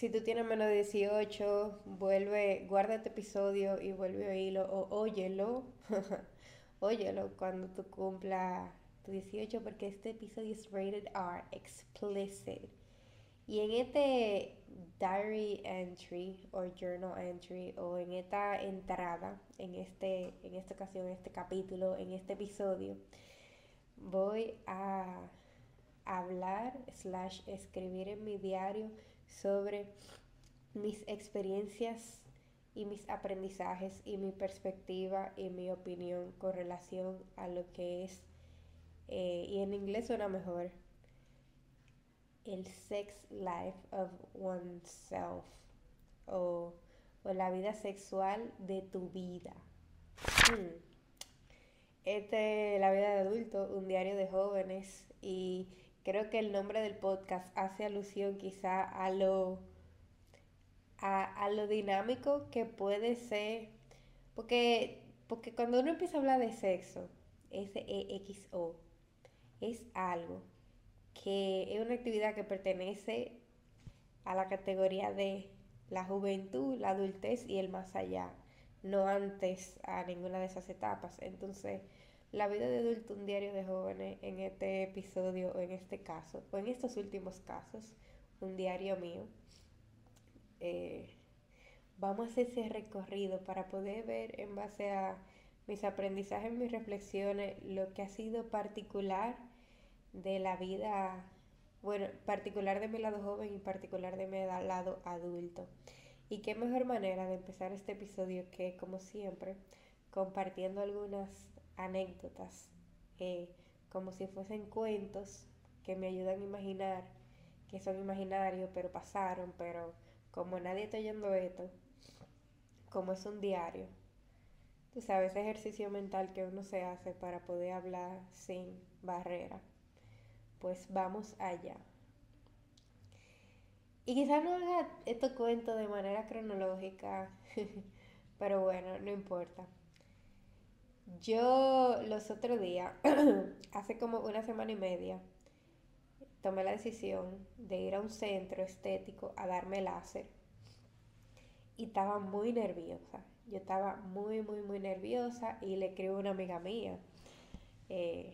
si tú tienes menos de 18, vuelve, guarda este episodio y vuelve a oírlo o óyelo. óyelo cuando tú cumpla tu 18 porque este episodio es rated R, explicit. Y en este diary entry o journal entry o en esta entrada, en, este, en esta ocasión, en este capítulo, en este episodio, voy a hablar slash escribir en mi diario sobre mis experiencias y mis aprendizajes y mi perspectiva y mi opinión con relación a lo que es, eh, y en inglés suena mejor, el sex life of oneself o, o la vida sexual de tu vida. Hmm. Este, la vida de adulto, un diario de jóvenes y creo que el nombre del podcast hace alusión quizá a lo, a, lo dinámico que puede ser, porque, porque cuando uno empieza a hablar de sexo, S-E-X-O, es algo que es una actividad que pertenece a la categoría de la juventud, la adultez y el más allá, no antes a ninguna de esas etapas. Entonces, la vida de adulto, un diario de jóvenes, en este episodio o en este caso, o en estos últimos casos, un diario mío. Eh, vamos a hacer ese recorrido para poder ver en base a mis aprendizajes, mis reflexiones, lo que ha sido particular de la vida, bueno, particular de mi lado joven y particular de mi lado adulto. Y qué mejor manera de empezar este episodio que, como siempre, compartiendo algunas anécdotas, eh, como si fuesen cuentos que me ayudan a imaginar, que son imaginarios, pero pasaron, pero como nadie está oyendo esto, como es un diario, tú sabes, ese ejercicio mental que uno se hace para poder hablar sin barrera, pues vamos allá. Y quizás no haga estos cuentos de manera cronológica, pero bueno, no importa. Yo los otros días, hace como una semana y media, tomé la decisión de ir a un centro estético a darme láser. Y estaba muy nerviosa. Yo estaba muy, muy, muy nerviosa y le escribo a una amiga mía, eh,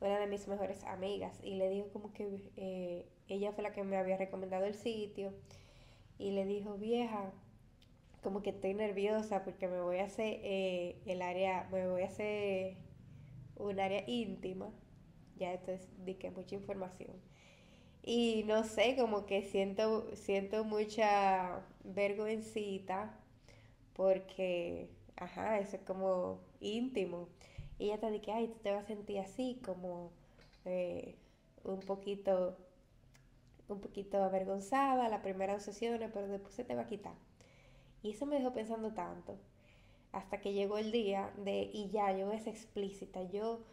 una de mis mejores amigas, y le dijo como que eh, ella fue la que me había recomendado el sitio. Y le dijo, vieja, como que estoy nerviosa porque me voy a hacer eh, el área, me voy a hacer un área íntima. Ya esto es de que mucha información. Y no sé, como que siento, siento mucha vergüencita porque, ajá, eso es como íntimo. Y ella te dice, ay, tú te vas a sentir así, como eh, un poquito, un poquito avergonzada la primera sesión, pero después se te va a quitar. Y eso me dejó pensando tanto. Hasta que llegó el día de, y ya, yo es explícita, yo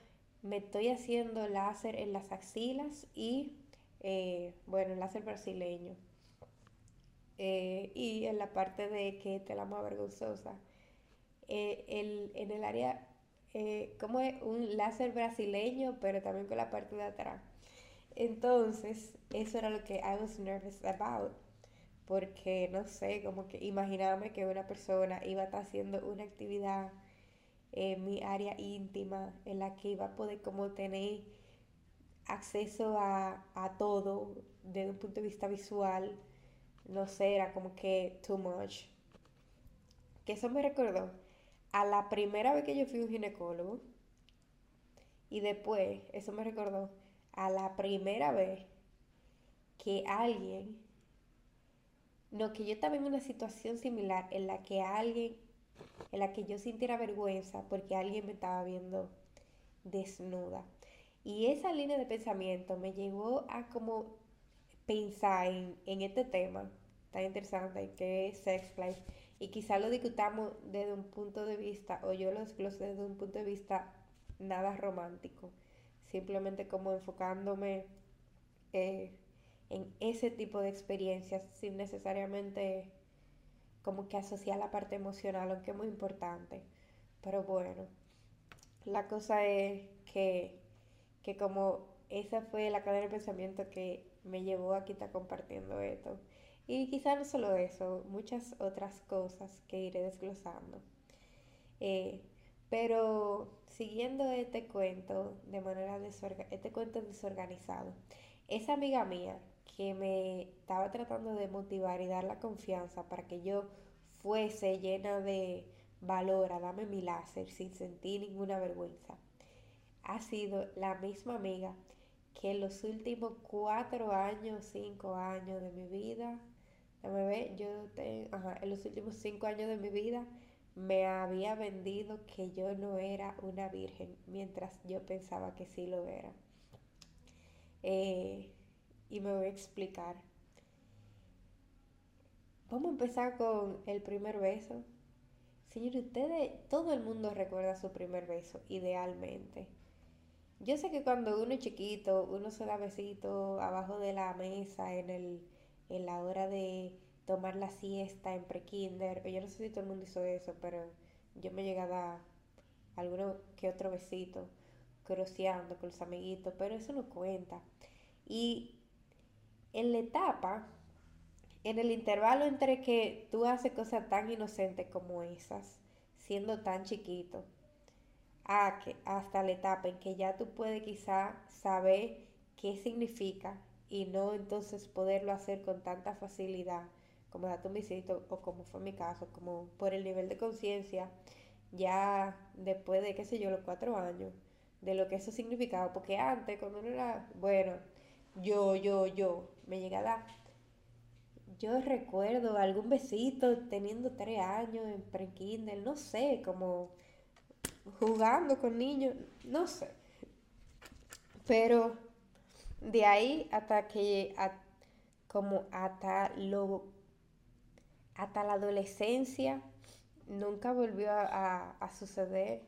me estoy haciendo láser en las axilas y, eh, bueno, láser brasileño. Eh, y en la parte de que te la más vergonzosa. Eh, el, en el área, como es un láser brasileño, pero también con la parte de atrás. Entonces, eso era lo que I was nervous about porque no sé, como que imaginarme que una persona iba a estar haciendo una actividad en mi área íntima en la que iba a poder como tener acceso a, a todo desde un punto de vista visual, no sé, era como que too much. Que eso me recordó a la primera vez que yo fui a un ginecólogo y después eso me recordó a la primera vez que alguien no, que yo estaba en una situación similar en la que alguien, en la que yo sintiera vergüenza porque alguien me estaba viendo desnuda. Y esa línea de pensamiento me llevó a como pensar en, este tema tan interesante que es Sex Life. Y quizá lo discutamos desde un punto de vista, o yo lo desglose desde un punto de vista nada romántico. Simplemente como enfocándome eh, en ese tipo de experiencias sin necesariamente como que asociar la parte emocional, aunque es muy importante. Pero bueno, la cosa es que, que como esa fue la cadena de pensamiento que me llevó a estar compartiendo esto. Y quizá no solo eso, muchas otras cosas que iré desglosando. Eh, pero siguiendo este cuento de manera desorganizada, este cuento desorganizado, esa amiga mía que me estaba tratando de motivar y dar la confianza para que yo fuese llena de valor a darme mi láser sin sentir ninguna vergüenza, ha sido la misma amiga que en los últimos cuatro años, cinco años de mi vida, me ve, yo tengo, ajá, en los últimos cinco años de mi vida me había vendido que yo no era una virgen, mientras yo pensaba que sí lo era. Eh, y me voy a explicar. Vamos a empezar con el primer beso. Señor, ustedes, todo el mundo recuerda su primer beso, idealmente. Yo sé que cuando uno es chiquito, uno se da besito abajo de la mesa en, el, en la hora de tomar la siesta en pre-kinder. Yo no sé si todo el mundo hizo eso, pero yo me llegué a dar alguno que otro besito, cruceando con los amiguitos, pero eso no cuenta. Y en la etapa, en el intervalo entre que tú haces cosas tan inocentes como esas, siendo tan chiquito, que, hasta la etapa en que ya tú puedes quizá saber qué significa y no entonces poderlo hacer con tanta facilidad como date un visito o como fue mi caso, como por el nivel de conciencia, ya después de, qué sé yo, los cuatro años, de lo que eso significaba, porque antes cuando uno era, bueno, yo, yo, yo, me llega a dar, yo recuerdo algún besito teniendo tres años en pre-kindle, no sé, como jugando con niños, no sé. Pero de ahí hasta que, como hasta lo hasta la adolescencia nunca volvió a, suceder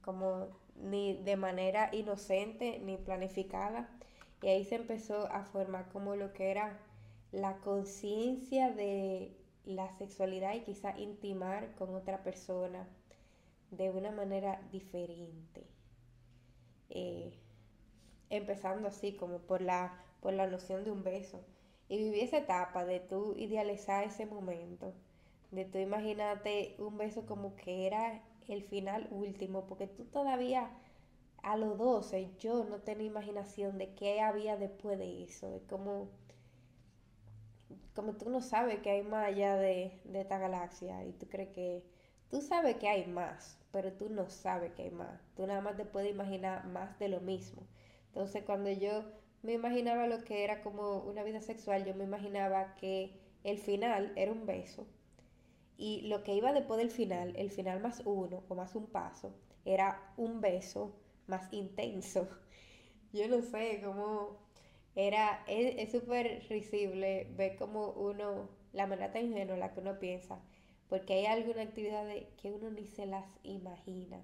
como ni de manera inocente ni planificada. Y ahí se empezó a formar como lo que era la conciencia de la sexualidad y quizá intimar con otra persona de una manera diferente. Eh, empezando así como por la, por la noción de un beso. Y viví esa etapa de tú idealizar ese momento, de tú imaginarte un beso como que era el final último, porque tú todavía a los 12 yo no tenía imaginación de qué había después de eso, de cómo, como tú no sabes que hay más allá de, de esta galaxia y tú crees que tú sabes que hay más, pero tú no sabes que hay más, tú nada más te puedes imaginar más de lo mismo. Entonces cuando yo me imaginaba lo que era como una vida sexual, yo me imaginaba que el final era un beso y lo que iba después del final, el final más uno o más un paso, era un beso más intenso. Yo no sé cómo era, es súper risible ver como uno, la manera tan ingenua la que uno piensa, porque hay alguna actividad que uno ni se las imagina.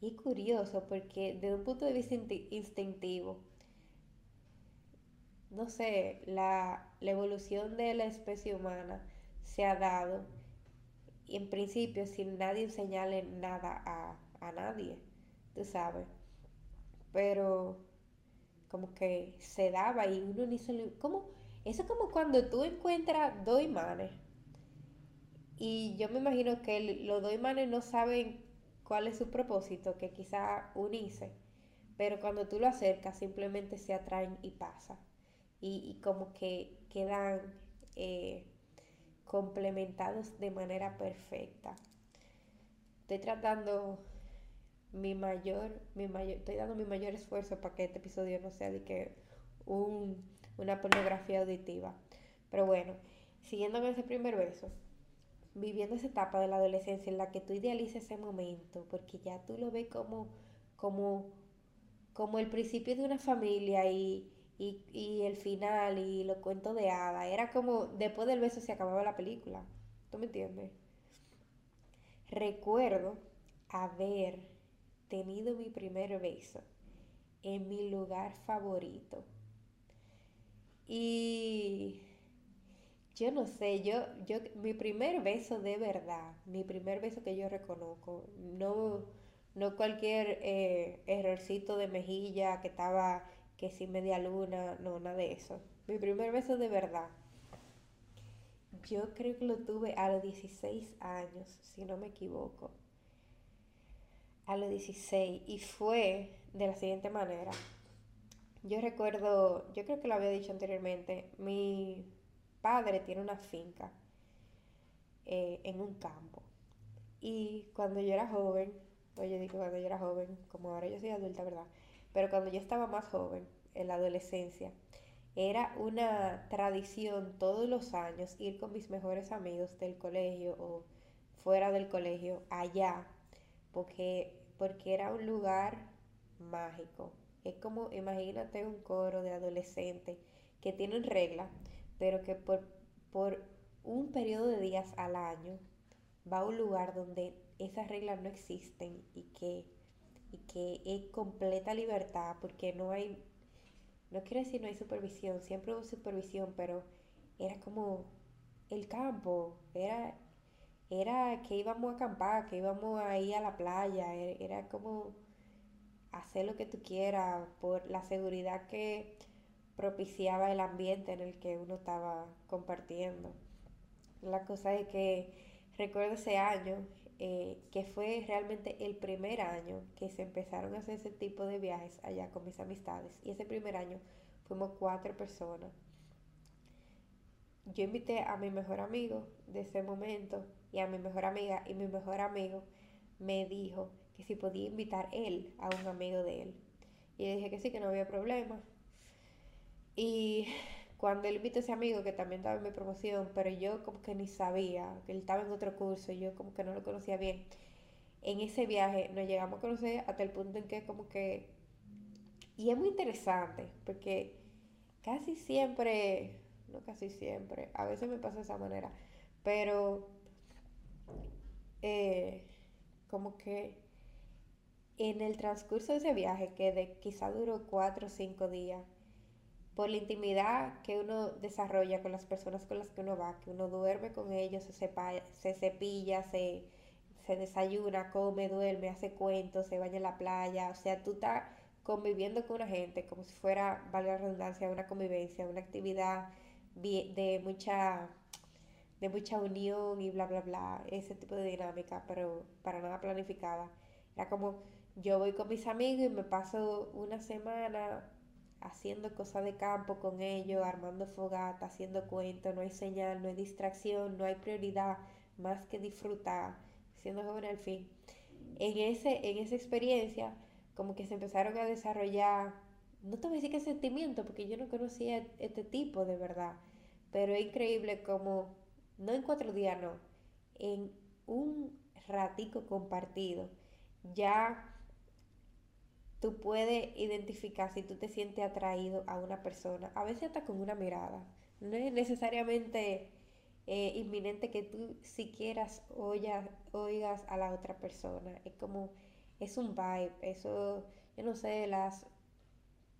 Y curioso porque desde un punto de vista instintivo, no sé, la, evolución de la especie humana se ha dado en principio sin nadie enseñarle nada a, a nadie, tú sabes. Pero como que se daba y uno ni se lo... Eso es como cuando tú encuentras dos imanes y yo me imagino que los dos imanes no saben cuál es su propósito, que quizá unirse, pero cuando tú lo acercas simplemente se atraen y pasa y, como que quedan eh, complementados de manera perfecta. Estoy tratando mi mayor, mi mayor, estoy dando mi mayor esfuerzo para que este episodio no sea de que un, una pornografía auditiva. Pero bueno, siguiendo con ese primer beso, viviendo esa etapa de la adolescencia en la que tú idealizas ese momento, porque ya tú lo ves como, como, como el principio de una familia y, y, el final y los cuentos de hada. Era como después del beso se acababa la película. ¿Tú me entiendes? Recuerdo haber tenido mi primer beso en mi lugar favorito. Y yo no sé, yo, yo, mi primer beso de verdad, mi primer beso que yo reconozco, no, no cualquier eh, errorcito de mejilla que estaba que sin media luna, no, nada de eso. Mi primer beso de verdad yo creo que lo tuve a los 16 años, si no me equivoco. A los 16. Y fue de la siguiente manera. Yo recuerdo, yo creo que lo había dicho anteriormente, mi padre tiene una finca eh, en un campo. Y cuando yo era joven, oye, digo cuando yo era joven, como ahora yo soy adulta, ¿verdad? Pero cuando yo estaba más joven, en la adolescencia, era una tradición todos los años ir con mis mejores amigos del colegio o fuera del colegio allá, porque, porque era un lugar mágico. Es como, imagínate un coro de adolescentes que tienen reglas, pero que por, por un periodo de días al año va a un lugar donde esas reglas no existen y que, y que es completa libertad porque no hay no quiero decir no hay supervisión, siempre hubo supervisión, pero era como el campo, era, era que íbamos a acampar, que íbamos a ir a la playa, era, como hacer lo que tú quieras por la seguridad que propiciaba el ambiente en el que uno estaba compartiendo. La cosa es que recuerdo ese año, eh, que fue realmente el primer año que se empezaron a hacer ese tipo de viajes allá con mis amistades. Y ese primer año fuimos cuatro personas. Yo invité a mi mejor amigo de ese momento y a mi mejor amiga y mi mejor amigo me dijo que si podía invitar él a un amigo de él. Y le dije que sí, que no había problema. Y cuando él invitó a ese amigo que también estaba en mi promoción, pero yo como que ni sabía, que él estaba en otro curso y yo como que no lo conocía bien. En ese viaje nos llegamos a conocer hasta el punto en que como que... Y es muy interesante porque casi siempre, no casi siempre, a veces me pasa de esa manera, pero eh, como que en el transcurso de ese viaje, que de quizá duró cuatro o cinco días, por la intimidad que uno desarrolla con las personas con las que uno va, que uno duerme con ellos, se, se cepilla, se, se desayuna, come, duerme, hace cuentos, se baña en la playa, o sea, tú estás conviviendo con una gente como si fuera, valga la redundancia, una convivencia, una actividad de mucha de mucha unión y bla bla bla, ese tipo de dinámica, pero para nada planificada. Era como yo voy con mis amigos y me paso una semana haciendo cosas de campo con ellos, armando fogata, haciendo cuentos, no hay señal, no hay distracción, no hay prioridad más que disfrutar, siendo joven al fin. En, ese, en esa experiencia, como que se empezaron a desarrollar, no te voy a decir qué sentimiento, porque yo no conocía este tipo de verdad, pero es increíble como, no en cuatro días, no, en un ratico compartido, ya tú puedes identificar si tú te sientes atraído a una persona, a veces hasta con una mirada. No es necesariamente eh, inminente que tú siquiera oigas, oigas a la otra persona. Es como, es un vibe, eso, yo no sé, las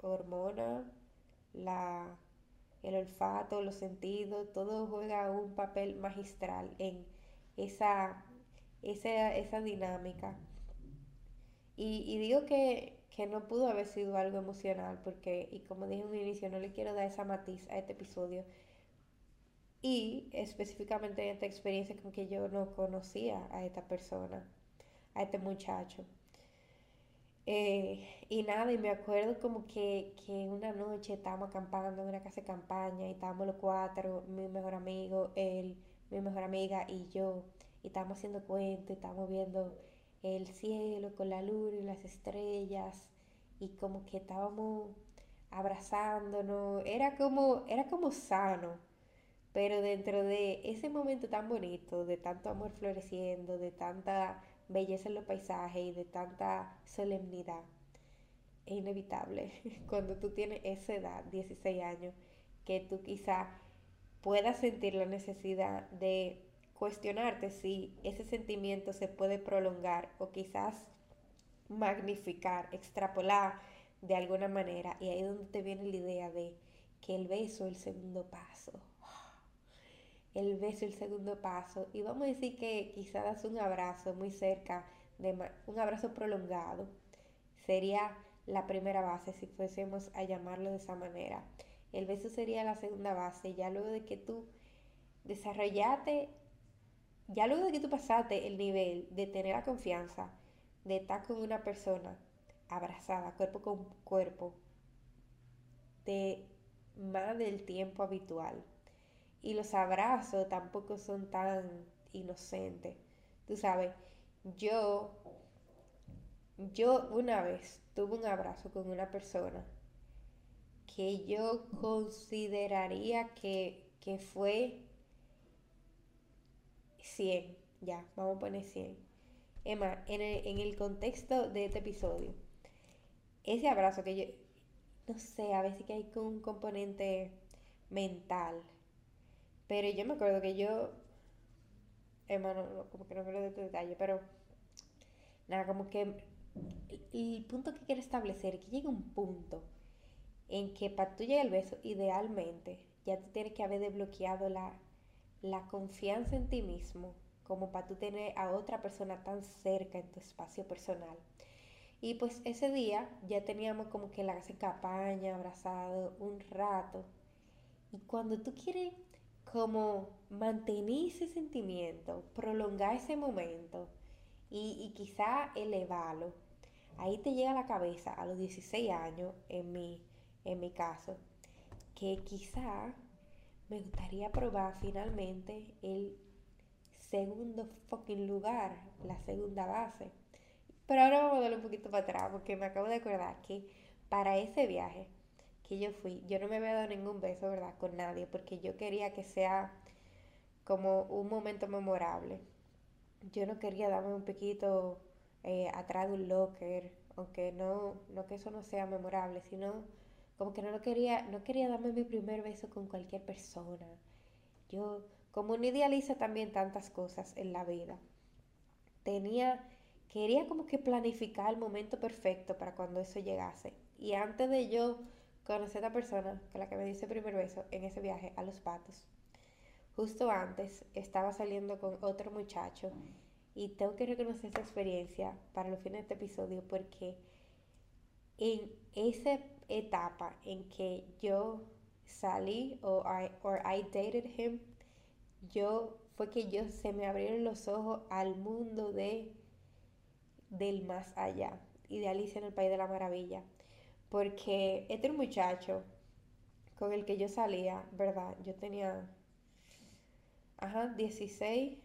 hormonas, la, el olfato, los sentidos, todo juega un papel magistral en esa, esa, esa dinámica. Y, digo que que no pudo haber sido algo emocional, porque, y como dije en un inicio, no le quiero dar esa matiz a este episodio. Y específicamente en esta experiencia con que yo no conocía a esta persona, a este muchacho. Eh, y nada, y me acuerdo como que, que una noche estábamos acampando en una casa de campaña y estábamos los cuatro, mi mejor amigo, él, mi mejor amiga y yo, y estábamos haciendo cuentos, estábamos viendo el cielo con la luna y las estrellas y como que estábamos abrazándonos, era como, era como sano, pero dentro de ese momento tan bonito, de tanto amor floreciendo, de tanta belleza en los paisajes y de tanta solemnidad, es inevitable cuando tú tienes esa edad, 16 años, que tú quizá puedas sentir la necesidad de cuestionarte si ese sentimiento se puede prolongar o quizás magnificar, extrapolar de alguna manera. Y ahí es donde te viene la idea de que el beso es el segundo paso. El beso es el segundo paso. Y vamos a decir que quizás un abrazo muy cerca, de un abrazo prolongado, sería la primera base si fuésemos a llamarlo de esa manera. El beso sería la segunda base, ya luego de que tú desarrollate, ya luego de que tú pasaste el nivel de tener la confianza, de estar con una persona abrazada, cuerpo con cuerpo, de más del tiempo habitual. Y los abrazos tampoco son tan inocentes. Tú sabes, yo, yo una vez tuve un abrazo con una persona que yo consideraría que, que fue 100, ya, vamos a poner 100. Emma, en el, en el contexto de este episodio, ese abrazo que yo, no sé, a veces que hay un componente mental, pero yo me acuerdo que yo, Emma, no, como que no quiero de este detalle, pero nada, como que el, punto que quiero establecer, que llega un punto en que para tú llegar al beso, idealmente, ya tú tienes que haber desbloqueado la, la confianza en ti mismo como para tú tener a otra persona tan cerca en tu espacio personal. Y pues ese día ya teníamos como que la casa en campaña, abrazado un rato. Y cuando tú quieres como mantener ese sentimiento, prolongar ese momento y, y quizá elevarlo, ahí te llega a la cabeza a los 16 años en mi en mi caso, que quizá me gustaría probar finalmente el segundo fucking lugar, la segunda base. Pero ahora vamos a darle un poquito para atrás porque me acabo de acordar que para ese viaje que yo fui, yo no me había dado ningún beso, ¿verdad? Con nadie porque yo quería que sea como un momento memorable. Yo no quería darme un poquito eh, atrás de un locker, aunque no, no que eso no sea memorable, sino como que no lo quería, no quería darme mi primer beso con cualquier persona. Yo, como no idealiza también tantas cosas en la vida, tenía, quería como que planificar el momento perfecto para cuando eso llegase. Y antes de yo conocer a la persona con la que me dice el primer beso en ese viaje a los patos, justo antes estaba saliendo con otro muchacho y tengo que reconocer esa experiencia para los fines de este episodio porque en ese etapa en que yo salí o I, or I dated him, yo fue que yo se me abrieron los ojos al mundo de del más allá y de Alicia en el País de la Maravilla. Porque este muchacho con el que yo salía, ¿verdad? Yo tenía, ajá, 16,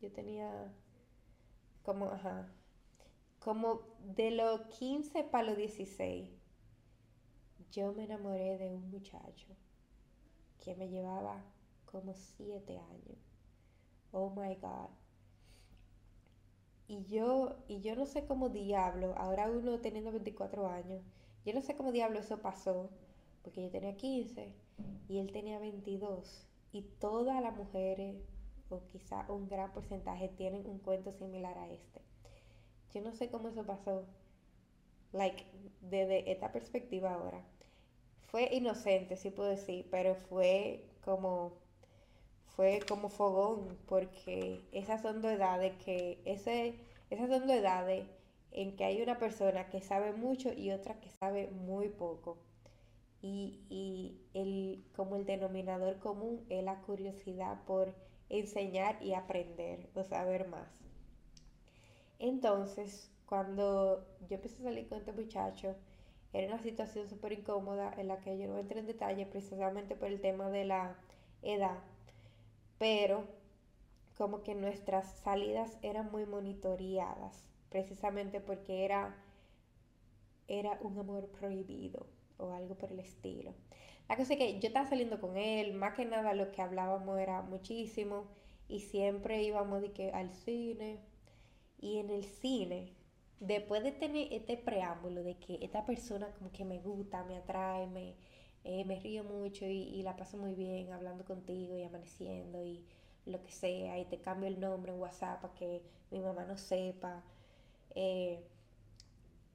yo tenía como, ajá, como de los 15 para los 16 yo me enamoré de un muchacho que me llevaba como siete años. Oh my God. Y yo, y yo no sé cómo diablo, ahora uno teniendo 24 años, yo no sé cómo diablo eso pasó, porque yo tenía 15 y él tenía 22. Y todas las mujeres, o quizá un gran porcentaje, tienen un cuento similar a este. Yo no sé cómo eso pasó, like, desde esta perspectiva ahora fue inocente, sí puedo decir, pero fue como fue como fogón, porque esas son dos edades que ese, esas son dos edades en que hay una persona que sabe mucho y otra que sabe muy poco. Y, y el, como el denominador común es la curiosidad por enseñar y aprender o saber más. Entonces, cuando yo empecé a salir con este muchacho, era una situación súper incómoda en la que yo no entré en detalle precisamente por el tema de la edad, pero como que nuestras salidas eran muy monitoreadas, precisamente porque era, era un amor prohibido o algo por el estilo. La cosa es que yo estaba saliendo con él, más que nada lo que hablábamos era muchísimo y siempre íbamos de que al cine y en el cine después de tener este preámbulo de que esta persona como que me gusta, me atrae, me, eh, me río mucho y, la paso muy bien hablando contigo y amaneciendo y lo que sea, y te cambio el nombre en WhatsApp para que mi mamá no sepa, eh,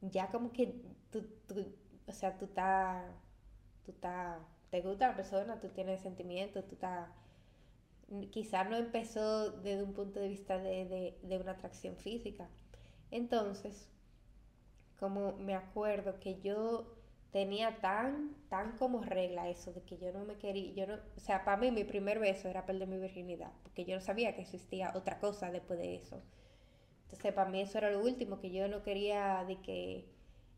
ya como que tú, tú o sea, tú estás, tú estás, te gusta la persona, tú tienes sentimientos, tú estás, quizás no empezó desde un punto de vista de, de, de una atracción física, entonces, como me acuerdo que yo tenía tan, tan como regla eso de que yo no me quería, yo no, o sea, para mí mi primer beso era perder mi virginidad, porque yo no sabía que existía otra cosa después de eso. Entonces, para mí eso era lo último, que yo no quería de que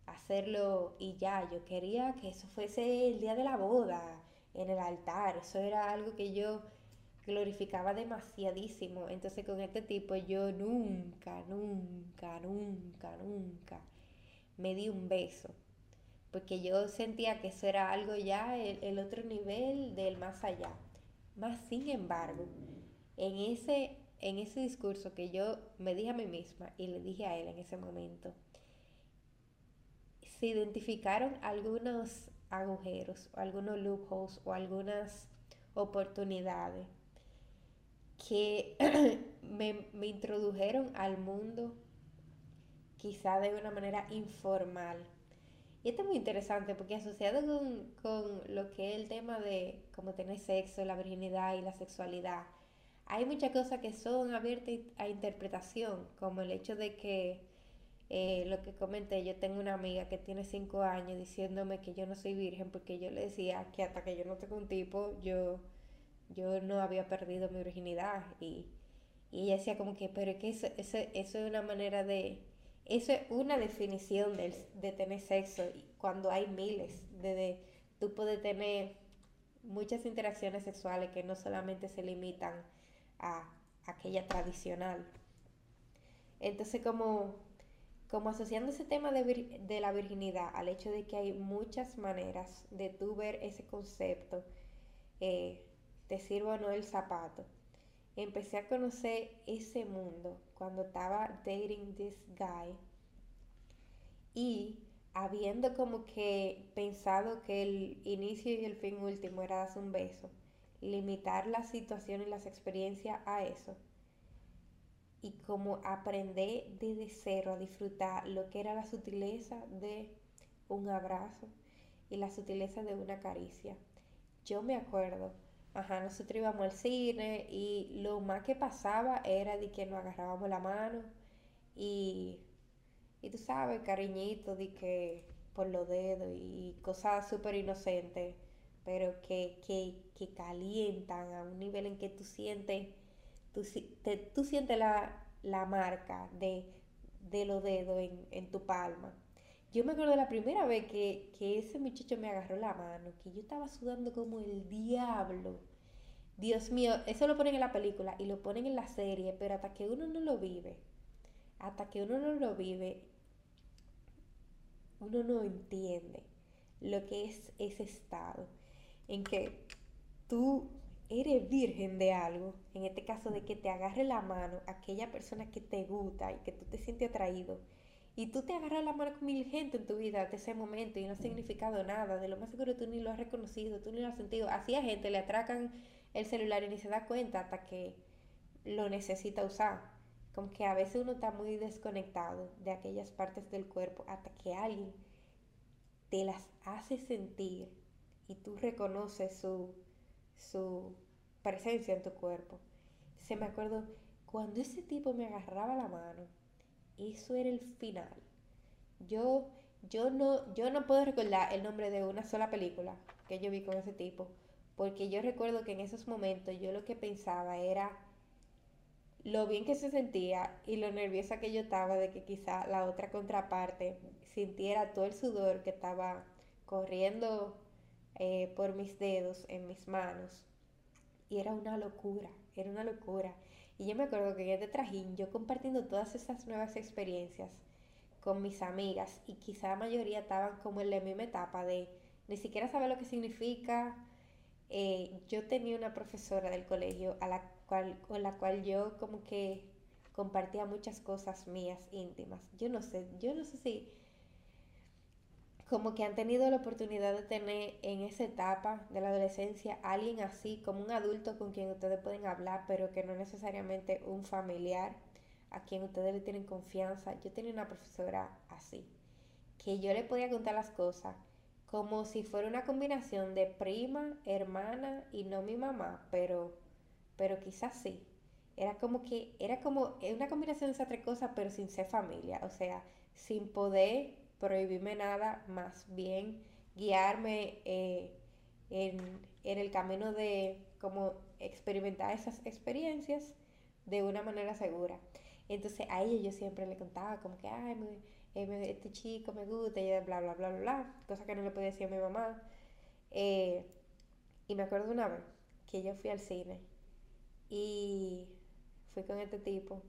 hacerlo y ya, yo quería que eso fuese el día de la boda, en el altar, eso era algo que yo glorificaba demasiadísimo. Entonces con este tipo yo nunca, nunca, nunca, nunca me di un beso. Porque yo sentía que eso era algo ya, el, otro nivel del más allá. Más sin embargo, en ese, en ese discurso que yo me dije a mí misma y le dije a él en ese momento, se identificaron algunos agujeros, o algunos loopholes o algunas oportunidades que me, introdujeron al mundo quizá de una manera informal. Y esto es muy interesante porque asociado con, con lo que es el tema de cómo tener sexo, la virginidad y la sexualidad, hay muchas cosas que son abiertas a interpretación, como el hecho de que eh, lo que comenté, yo tengo una amiga que tiene cinco años diciéndome que yo no soy virgen porque yo le decía que hasta que yo no tengo un tipo, yo yo no había perdido mi virginidad. Y, ella decía como que, pero es que eso, eso, es una manera de, eso es una definición de, de tener sexo cuando hay miles, de, tú puedes tener muchas interacciones sexuales que no solamente se limitan a aquella tradicional. Entonces como, como asociando ese tema de, de la virginidad al hecho de que hay muchas maneras de tú ver ese concepto, eh, te sirvo o no el zapato. Empecé a conocer ese mundo cuando estaba dating this guy y habiendo como que pensado que el inicio y el fin último era darse un beso, limitar la situación y las experiencias a eso y como aprender desde cero a disfrutar lo que era la sutileza de un abrazo y la sutileza de una caricia. Yo me acuerdo Ajá, nosotros íbamos al cine y lo más que pasaba era de que nos agarrábamos la mano y, y tú sabes, cariñito, de que por los dedos y cosas súper inocentes, pero que, que, que, calientan a un nivel en que tú sientes, tú, tú sientes la, la marca de, de los dedos en, en tu palma. Yo me acuerdo la primera vez que, ese muchacho me agarró la mano, que yo estaba sudando como el diablo. Dios mío, eso lo ponen en la película y lo ponen en la serie, pero hasta que uno no lo vive, hasta que uno no lo vive, uno no entiende lo que es ese estado en que tú eres virgen de algo, en este caso de que te agarre la mano aquella persona que te gusta y que tú te sientes atraído y tú te agarras la mano con mil gente en tu vida de ese momento y no ha significado nada, de lo más seguro tú ni lo has reconocido, tú ni lo has sentido. Así a gente le atracan el celular y ni se da cuenta hasta que lo necesita usar. Como que a veces uno está muy desconectado de aquellas partes del cuerpo hasta que alguien te las hace sentir y tú reconoces su, su presencia en tu cuerpo. Se me acuerdo cuando ese tipo me agarraba la mano eso era el final. Yo, yo, no, yo no puedo recordar el nombre de una sola película que yo vi con ese tipo, porque yo recuerdo que en esos momentos yo lo que pensaba era lo bien que se sentía y lo nerviosa que yo estaba de que quizá la otra contraparte sintiera todo el sudor que estaba corriendo eh, por mis dedos en mis manos. Y era una locura, era una locura. Y yo me acuerdo que en trajín, yo compartiendo todas esas nuevas experiencias con mis amigas, y quizá la mayoría estaban como en la misma etapa de ni siquiera saber lo que significa. Eh, yo tenía una profesora del colegio a la cual, con la cual yo como que compartía muchas cosas mías íntimas. Yo no sé, yo no sé si como que han tenido la oportunidad de tener en esa etapa de la adolescencia alguien así, como un adulto con quien ustedes pueden hablar, pero que no necesariamente un familiar a quien ustedes le tienen confianza. Yo tenía una profesora así, que yo le podía contar las cosas como si fuera una combinación de prima, hermana y no mi mamá, pero, pero quizás sí. Era como que, era como una combinación de esas tres cosas, pero sin ser familia, o sea, sin poder prohibirme nada, más bien guiarme eh, en, en el camino de como experimentar esas experiencias de una manera segura. Entonces a ella yo siempre le contaba como que, ay, eh, este chico me gusta, y bla, bla, bla, bla, bla, cosa que no le podía decir a mi mamá. Eh, y me acuerdo una vez que yo fui al cine y fui con este tipo,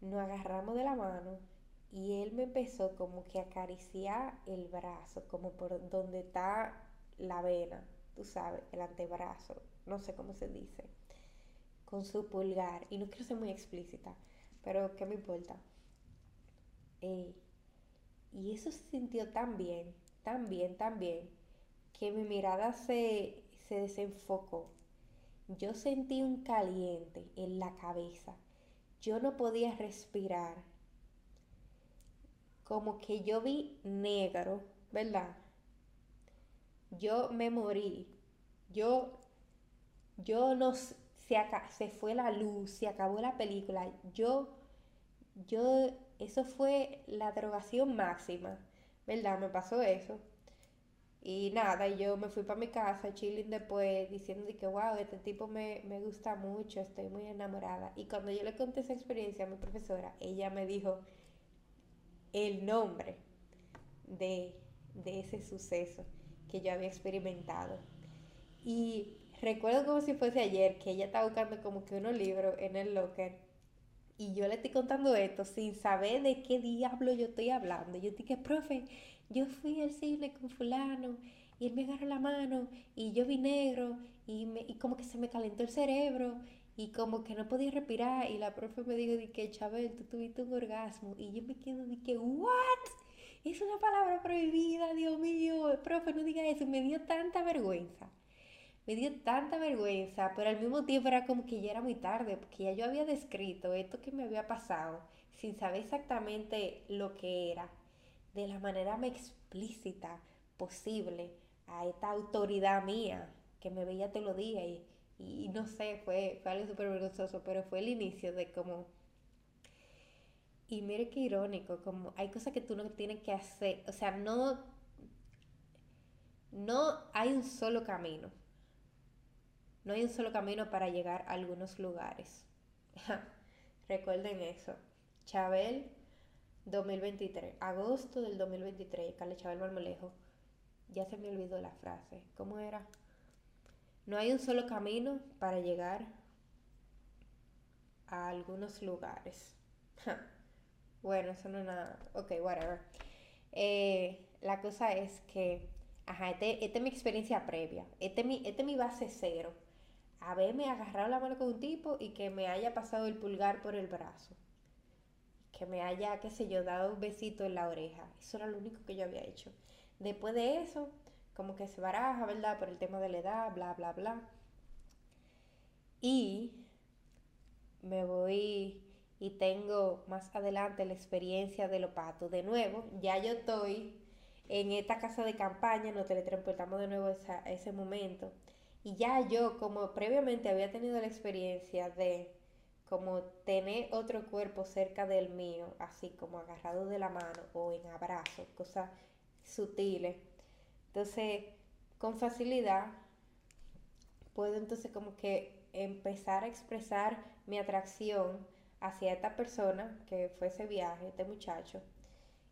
nos agarramos de la mano y él me empezó como que a acariciar el brazo, como por donde está la vena, tú sabes, el antebrazo, no sé cómo se dice, con su pulgar. Y no quiero ser muy explícita, pero ¿qué me importa? Y eso se sintió tan bien, tan bien, tan bien, que mi mirada se, se desenfocó. Yo sentí un caliente en la cabeza. Yo no podía respirar. Como que yo vi negro, ¿verdad? Yo me morí. Yo, yo no, se, se fue la luz, se acabó la película. Yo, yo, eso fue la drogación máxima, ¿verdad? Me pasó eso. Y nada, yo me fui para mi casa, chilling después, diciendo que, wow, este tipo me, me, gusta mucho, estoy muy enamorada. Y cuando yo le conté esa experiencia a mi profesora, ella me dijo el nombre de, de ese suceso que yo había experimentado. Y recuerdo como si fuese ayer que ella estaba buscando como que unos libros en el locker y yo le estoy contando esto sin saber de qué diablo yo estoy hablando. Yo dije, profe, yo fui al cine con fulano y él me agarró la mano y yo vi negro y, me, y como que se me calentó el cerebro y como que no podía respirar y la profe me dijo que Chabel, tú tuviste un orgasmo y yo me quedo de que, ¿what? Es una palabra prohibida, Dios mío, profe, no diga eso, me dio tanta vergüenza. Me dio tanta vergüenza, pero al mismo tiempo era como que ya era muy tarde, porque ya yo había descrito esto que me había pasado sin saber exactamente lo que era, de la manera más explícita posible a esta autoridad mía que me veía te lo día y, y no sé, fue, fue algo súper vergonzoso, pero fue el inicio de como... Y mire qué irónico, como hay cosas que tú no tienes que hacer, o sea, no, no hay un solo camino no hay un solo camino para llegar a algunos lugares. Recuerden eso. Chabel 2023, agosto del 2023, Carla Chabel Marmolejo. Ya se me olvidó la frase. ¿Cómo era? No hay un solo camino para llegar a algunos lugares. bueno, eso no es nada. Ok, whatever. Eh, la cosa es que, ajá, esta este es mi experiencia previa. Este es mi, este mi base cero haberme agarrado la mano con un tipo y que me haya pasado el pulgar por el brazo. Que me haya, qué sé yo, dado un besito en la oreja. Eso era lo único que yo había hecho. Después de eso, como que se baraja, ¿verdad? Por el tema de la edad, bla, bla, bla. Y me voy y tengo más adelante la experiencia de los patos. De nuevo, ya yo estoy en esta casa de campaña, nos teletransportamos de nuevo a ese momento. Y ya yo, como previamente había tenido la experiencia de como tener otro cuerpo cerca del mío, así como agarrado de la mano o en abrazo, cosas sutiles. Entonces, con facilidad, puedo entonces como que empezar a expresar mi atracción hacia esta persona que fue ese viaje, este muchacho.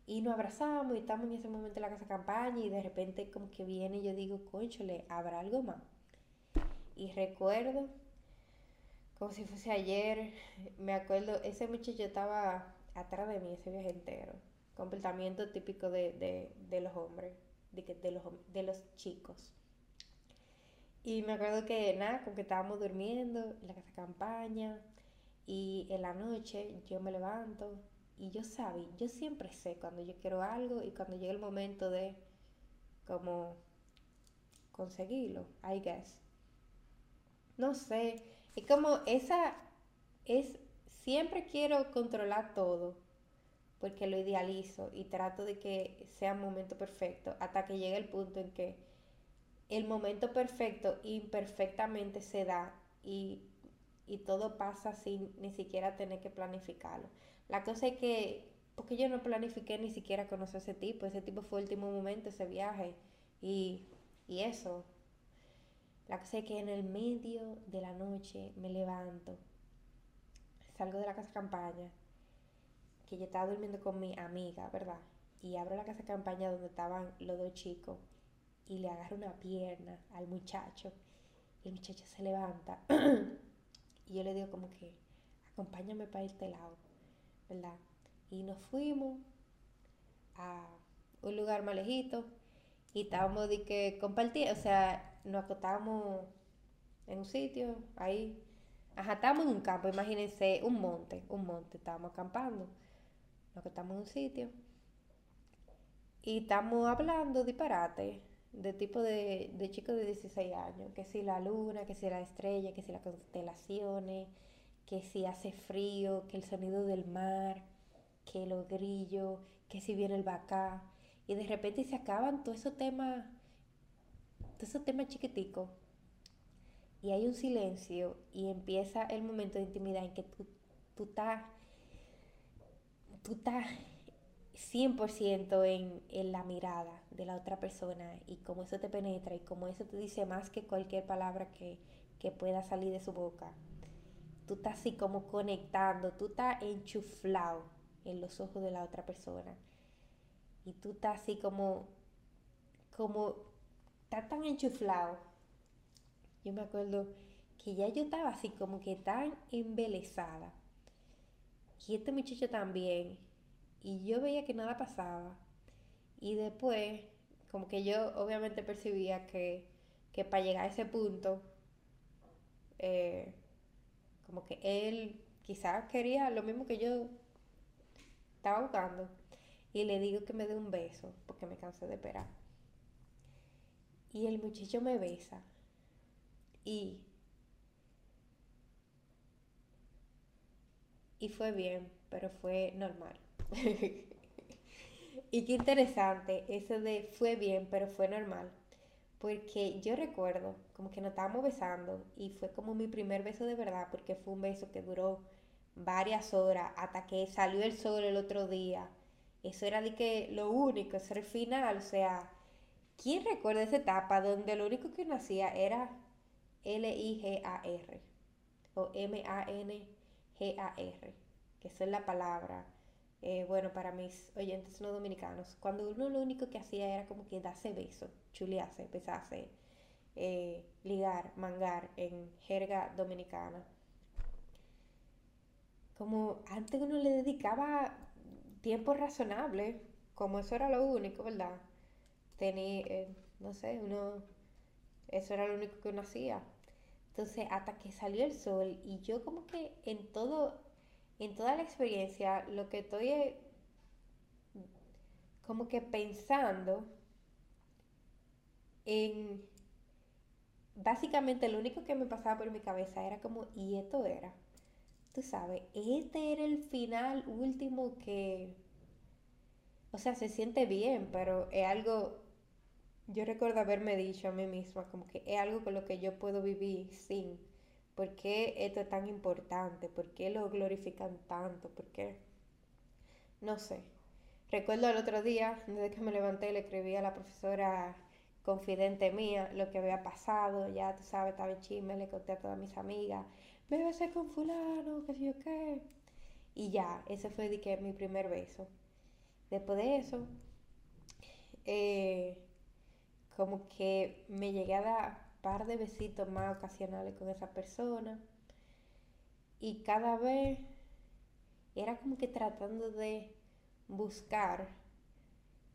Y nos abrazamos y estamos en ese momento en la casa campaña y de repente como que viene y yo digo, conchole, ¿habrá algo más? Y recuerdo, como si fuese ayer, me acuerdo, ese muchacho estaba atrás de mí ese viaje entero. Comportamiento típico de, los hombres, de, los, de los chicos. Y me acuerdo que nada, como que estábamos durmiendo en la casa campaña y en la noche yo me levanto y yo sabía, yo siempre sé cuando yo quiero algo y cuando llega el momento de como conseguirlo, I guess no sé, es como esa, es, siempre quiero controlar todo, porque lo idealizo y trato de que sea un momento perfecto, hasta que llegue el punto en que el momento perfecto imperfectamente se da y, y todo pasa sin ni siquiera tener que planificarlo. La cosa es que porque yo no planifiqué ni siquiera conocer a ese tipo, ese tipo fue el último momento, ese viaje, y, y eso. La cosa es que en el medio de la noche me levanto, salgo de la casa campaña, que yo estaba durmiendo con mi amiga, ¿verdad? Y abro la casa campaña donde estaban los dos chicos y le agarro una pierna al muchacho. Y el muchacho se levanta y yo le digo como que, acompáñame para este lado, ¿verdad? Y nos fuimos a un lugar más lejito y estábamos de que compartir, o sea, nos acostábamos en un sitio, ahí, ajá, estábamos en un campo, imagínense, un monte, un monte, estábamos acampando, nos acostamos en un sitio y estamos hablando disparate de tipo de, de chicos de 16 años, que si la luna, que si la estrella, que si las constelaciones, que si hace frío, que el sonido del mar, que los grillos, que si viene el bacá. Y de repente se acaban todos esos temas, todos esos temas chiquiticos. Y hay un silencio y empieza el momento de intimidad en que tú, tú estás, tú estás 100% en, en la mirada de la otra persona y cómo eso te penetra y cómo eso te dice más que cualquier palabra que, que pueda salir de su boca. Tú estás así como conectando, tú estás enchuflado en los ojos de la otra persona. Y tú estás así como, como, estás tan enchuflado. Yo me acuerdo que ya yo estaba así como que tan embelesada. Y este muchacho también. Y yo veía que nada pasaba. Y después, como que yo obviamente percibía que, que para llegar a ese punto, eh, como que él quizás quería lo mismo que yo estaba buscando. Y le digo que me dé un beso, porque me cansé de esperar. Y el muchacho me besa. Y. Y fue bien, pero fue normal. y qué interesante eso de fue bien, pero fue normal. Porque yo recuerdo como que nos estábamos besando y fue como mi primer beso de verdad, porque fue un beso que duró varias horas hasta que salió el sol el otro día. Eso era de que lo único, eso era el final. O sea, ¿quién recuerda esa etapa donde lo único que uno hacía era L-I-G-A-R o M-A-N-G-A-R? Que eso es la palabra eh, bueno, para mis oyentes no dominicanos, cuando uno lo único que hacía era como que darse beso, chulearse, besarse, eh, ligar, mangar en jerga dominicana. Como antes uno le dedicaba tiempo razonable, como eso era lo único, ¿verdad? Tenía, eh, no sé, uno, eso era lo único que uno hacía. Entonces, hasta que salió el sol y yo como que en todo en toda la experiencia lo que estoy eh, como que pensando en básicamente lo único que me pasaba por mi cabeza era como y esto era tú sabes este era el final último que o sea se siente bien pero es algo yo recuerdo haberme dicho a mí misma como que es algo con lo que yo puedo vivir sin ¿Por qué esto es tan importante? ¿Por qué lo glorifican tanto? ¿Por qué? No sé. Recuerdo el otro día, desde que me levanté, le escribí a la profesora confidente mía lo que había pasado. Ya tú sabes, estaba en chisme, le conté a todas mis amigas. Me besé con fulano, qué sé yo qué. Y ya, ese fue de que mi primer beso. Después de eso, eh, como que me llegué a dar par de besitos más ocasionales con esa persona. Y cada vez era como que tratando de buscar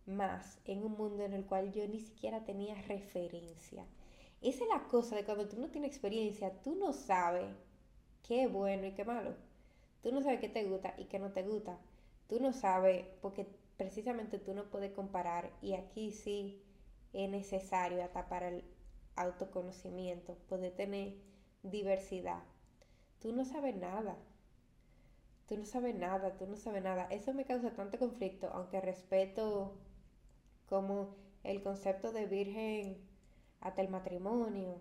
más en un mundo en el cual yo ni siquiera tenía referencia. Esa es la cosa de cuando tú no tienes experiencia, tú no sabes qué es bueno y qué malo. Tú no sabes qué te gusta y qué no te gusta. Tú no sabes porque precisamente tú no puedes comparar y aquí sí es necesario hasta para el autoconocimiento, poder tener diversidad. Tú no sabes nada. Tú no sabes nada, tú no sabes nada. Eso me causa tanto conflicto, aunque respeto como el concepto de virgen hasta el matrimonio.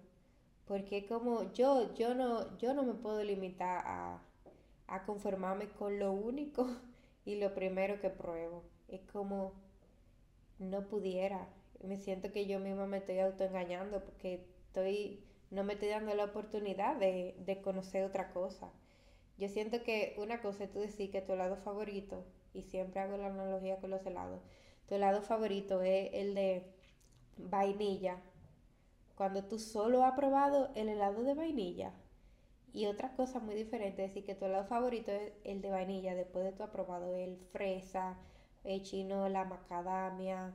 Porque como yo, yo no, yo no me puedo limitar a, a conformarme con lo único y lo primero que pruebo. Es como no pudiera. Me siento que yo misma me estoy autoengañando porque estoy, no me estoy dando la oportunidad de, de conocer otra cosa. Yo siento que una cosa es tú decir que tu helado favorito, y siempre hago la analogía con los helados, tu helado favorito es el de vainilla. Cuando tú solo has probado el helado de vainilla. Y otra cosa muy diferente es decir que tu helado favorito es el de vainilla después de tu has probado el fresa, el chino, la macadamia,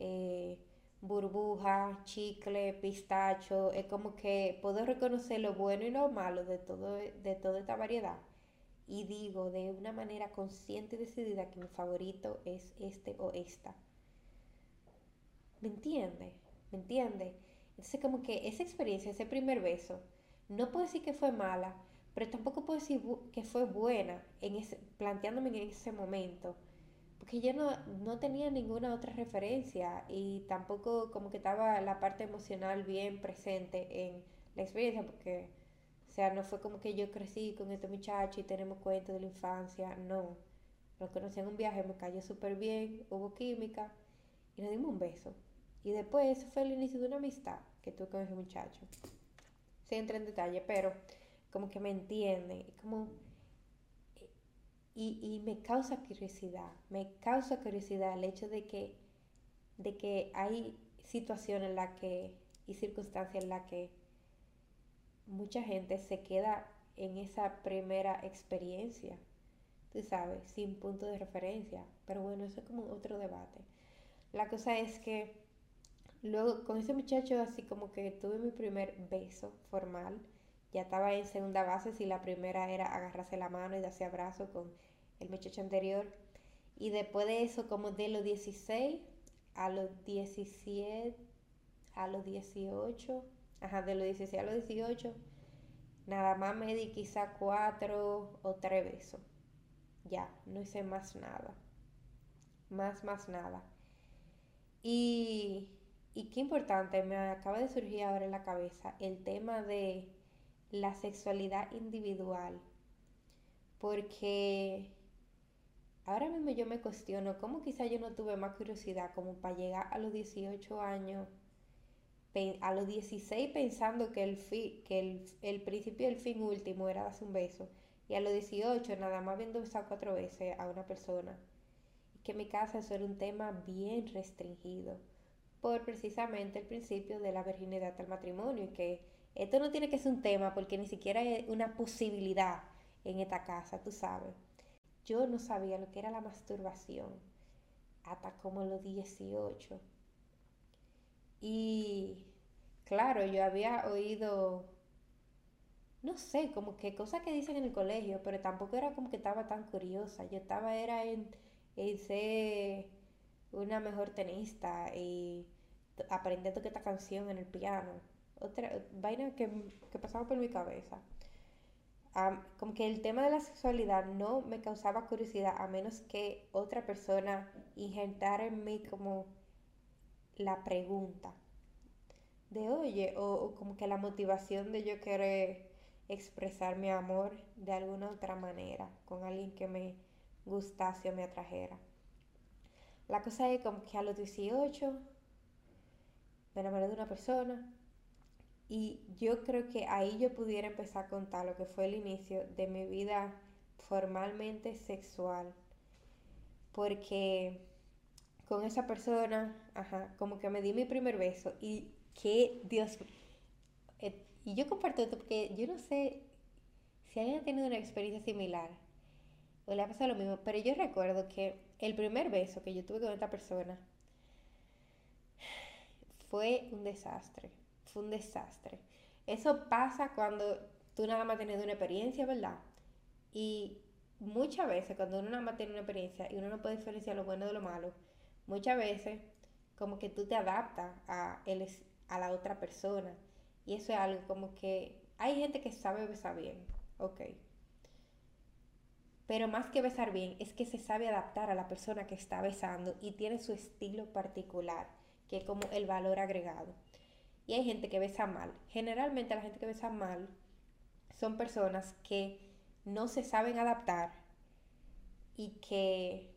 eh, burbuja, chicle, pistacho. Es como que puedo reconocer lo bueno y lo malo de, todo, de toda esta variedad y digo de una manera consciente y decidida que mi favorito es este o esta. ¿Me entiende? ¿Me entiende? Entonces como que esa experiencia, ese primer beso, no puedo decir que fue mala, pero tampoco puedo decir que fue buena en ese, planteándome en ese momento. Porque yo no, no tenía ninguna otra referencia y tampoco como que estaba la parte emocional bien presente en la experiencia, porque o sea, no fue como que yo crecí con este muchacho y tenemos cuentos de la infancia, no. Lo conocí en un viaje, me cayó súper bien, hubo química y nos dimos un beso. Y después eso fue el inicio de una amistad que tuve con ese muchacho. Se entra en detalle, pero como que me entiende, como... Y, y me causa curiosidad, me causa curiosidad el hecho de que, de que hay situaciones en las que, y circunstancias en las que mucha gente se queda en esa primera experiencia, tú sabes, sin punto de referencia. Pero bueno, eso es como otro debate. La cosa es que luego con ese muchacho así como que tuve mi primer beso formal. Ya estaba en segunda base si la primera era agarrarse la mano y darse abrazo con el muchacho anterior. Y después de eso, como de los 16 a los 17, a los 18, ajá, de los 16 a los 18, nada más me di quizá cuatro o tres besos. Ya, no hice más nada. Más, más nada. Y, y qué importante, me acaba de surgir ahora en la cabeza el tema de la sexualidad individual. Porque ahora mismo yo me cuestiono cómo quizá yo no tuve más curiosidad como para llegar a los 18 años a los 16 pensando que el, que el, principio y el fin último era darse un beso, y a los 18 nada más viendo besado cuatro veces a una persona. Y que en mi casa eso era un tema bien restringido, por precisamente el principio de la virginidad al matrimonio, y que esto no tiene que ser un tema porque ni siquiera es una posibilidad en esta casa, tú sabes. Yo no sabía lo que era la masturbación hasta como los 18 y claro, yo había oído, no sé, como que cosas que dicen en el colegio, pero tampoco era como que estaba tan curiosa. Yo estaba, era en, ser una mejor tenista y aprender a tocar esta canción en el piano. Otra vaina que, que pasaba por mi cabeza. Como que el tema de la sexualidad no me causaba curiosidad a menos que otra persona injertara en mí como la pregunta de oye, o, como que la motivación de yo querer expresar mi amor de alguna otra manera con alguien que me gustase o me atrajera. La cosa es como que a los 18 me enamoré de una persona y yo creo que ahí yo pudiera empezar a contar lo que fue el inicio de mi vida formalmente sexual. Porque con esa persona, ajá, como que me di mi primer beso y que Dios... Eh, y yo comparto esto porque yo no sé si alguien ha tenido una experiencia similar o le ha pasado lo mismo, pero yo recuerdo que el primer beso que yo tuve con esta persona fue un desastre, fue un desastre. Eso pasa cuando tú nada más tienes una experiencia, ¿verdad? Y muchas veces cuando uno nada más tiene una experiencia y uno no puede diferenciar lo bueno de lo malo, muchas veces como que tú te adaptas a, a la otra persona. Y eso es algo como que hay gente que sabe besar bien, ok. Pero más que besar bien, es que se sabe adaptar a la persona que está besando y tiene su estilo particular, que es como el valor agregado. Y hay gente que besa mal. Generalmente la gente que besa mal son personas que no se saben adaptar y que,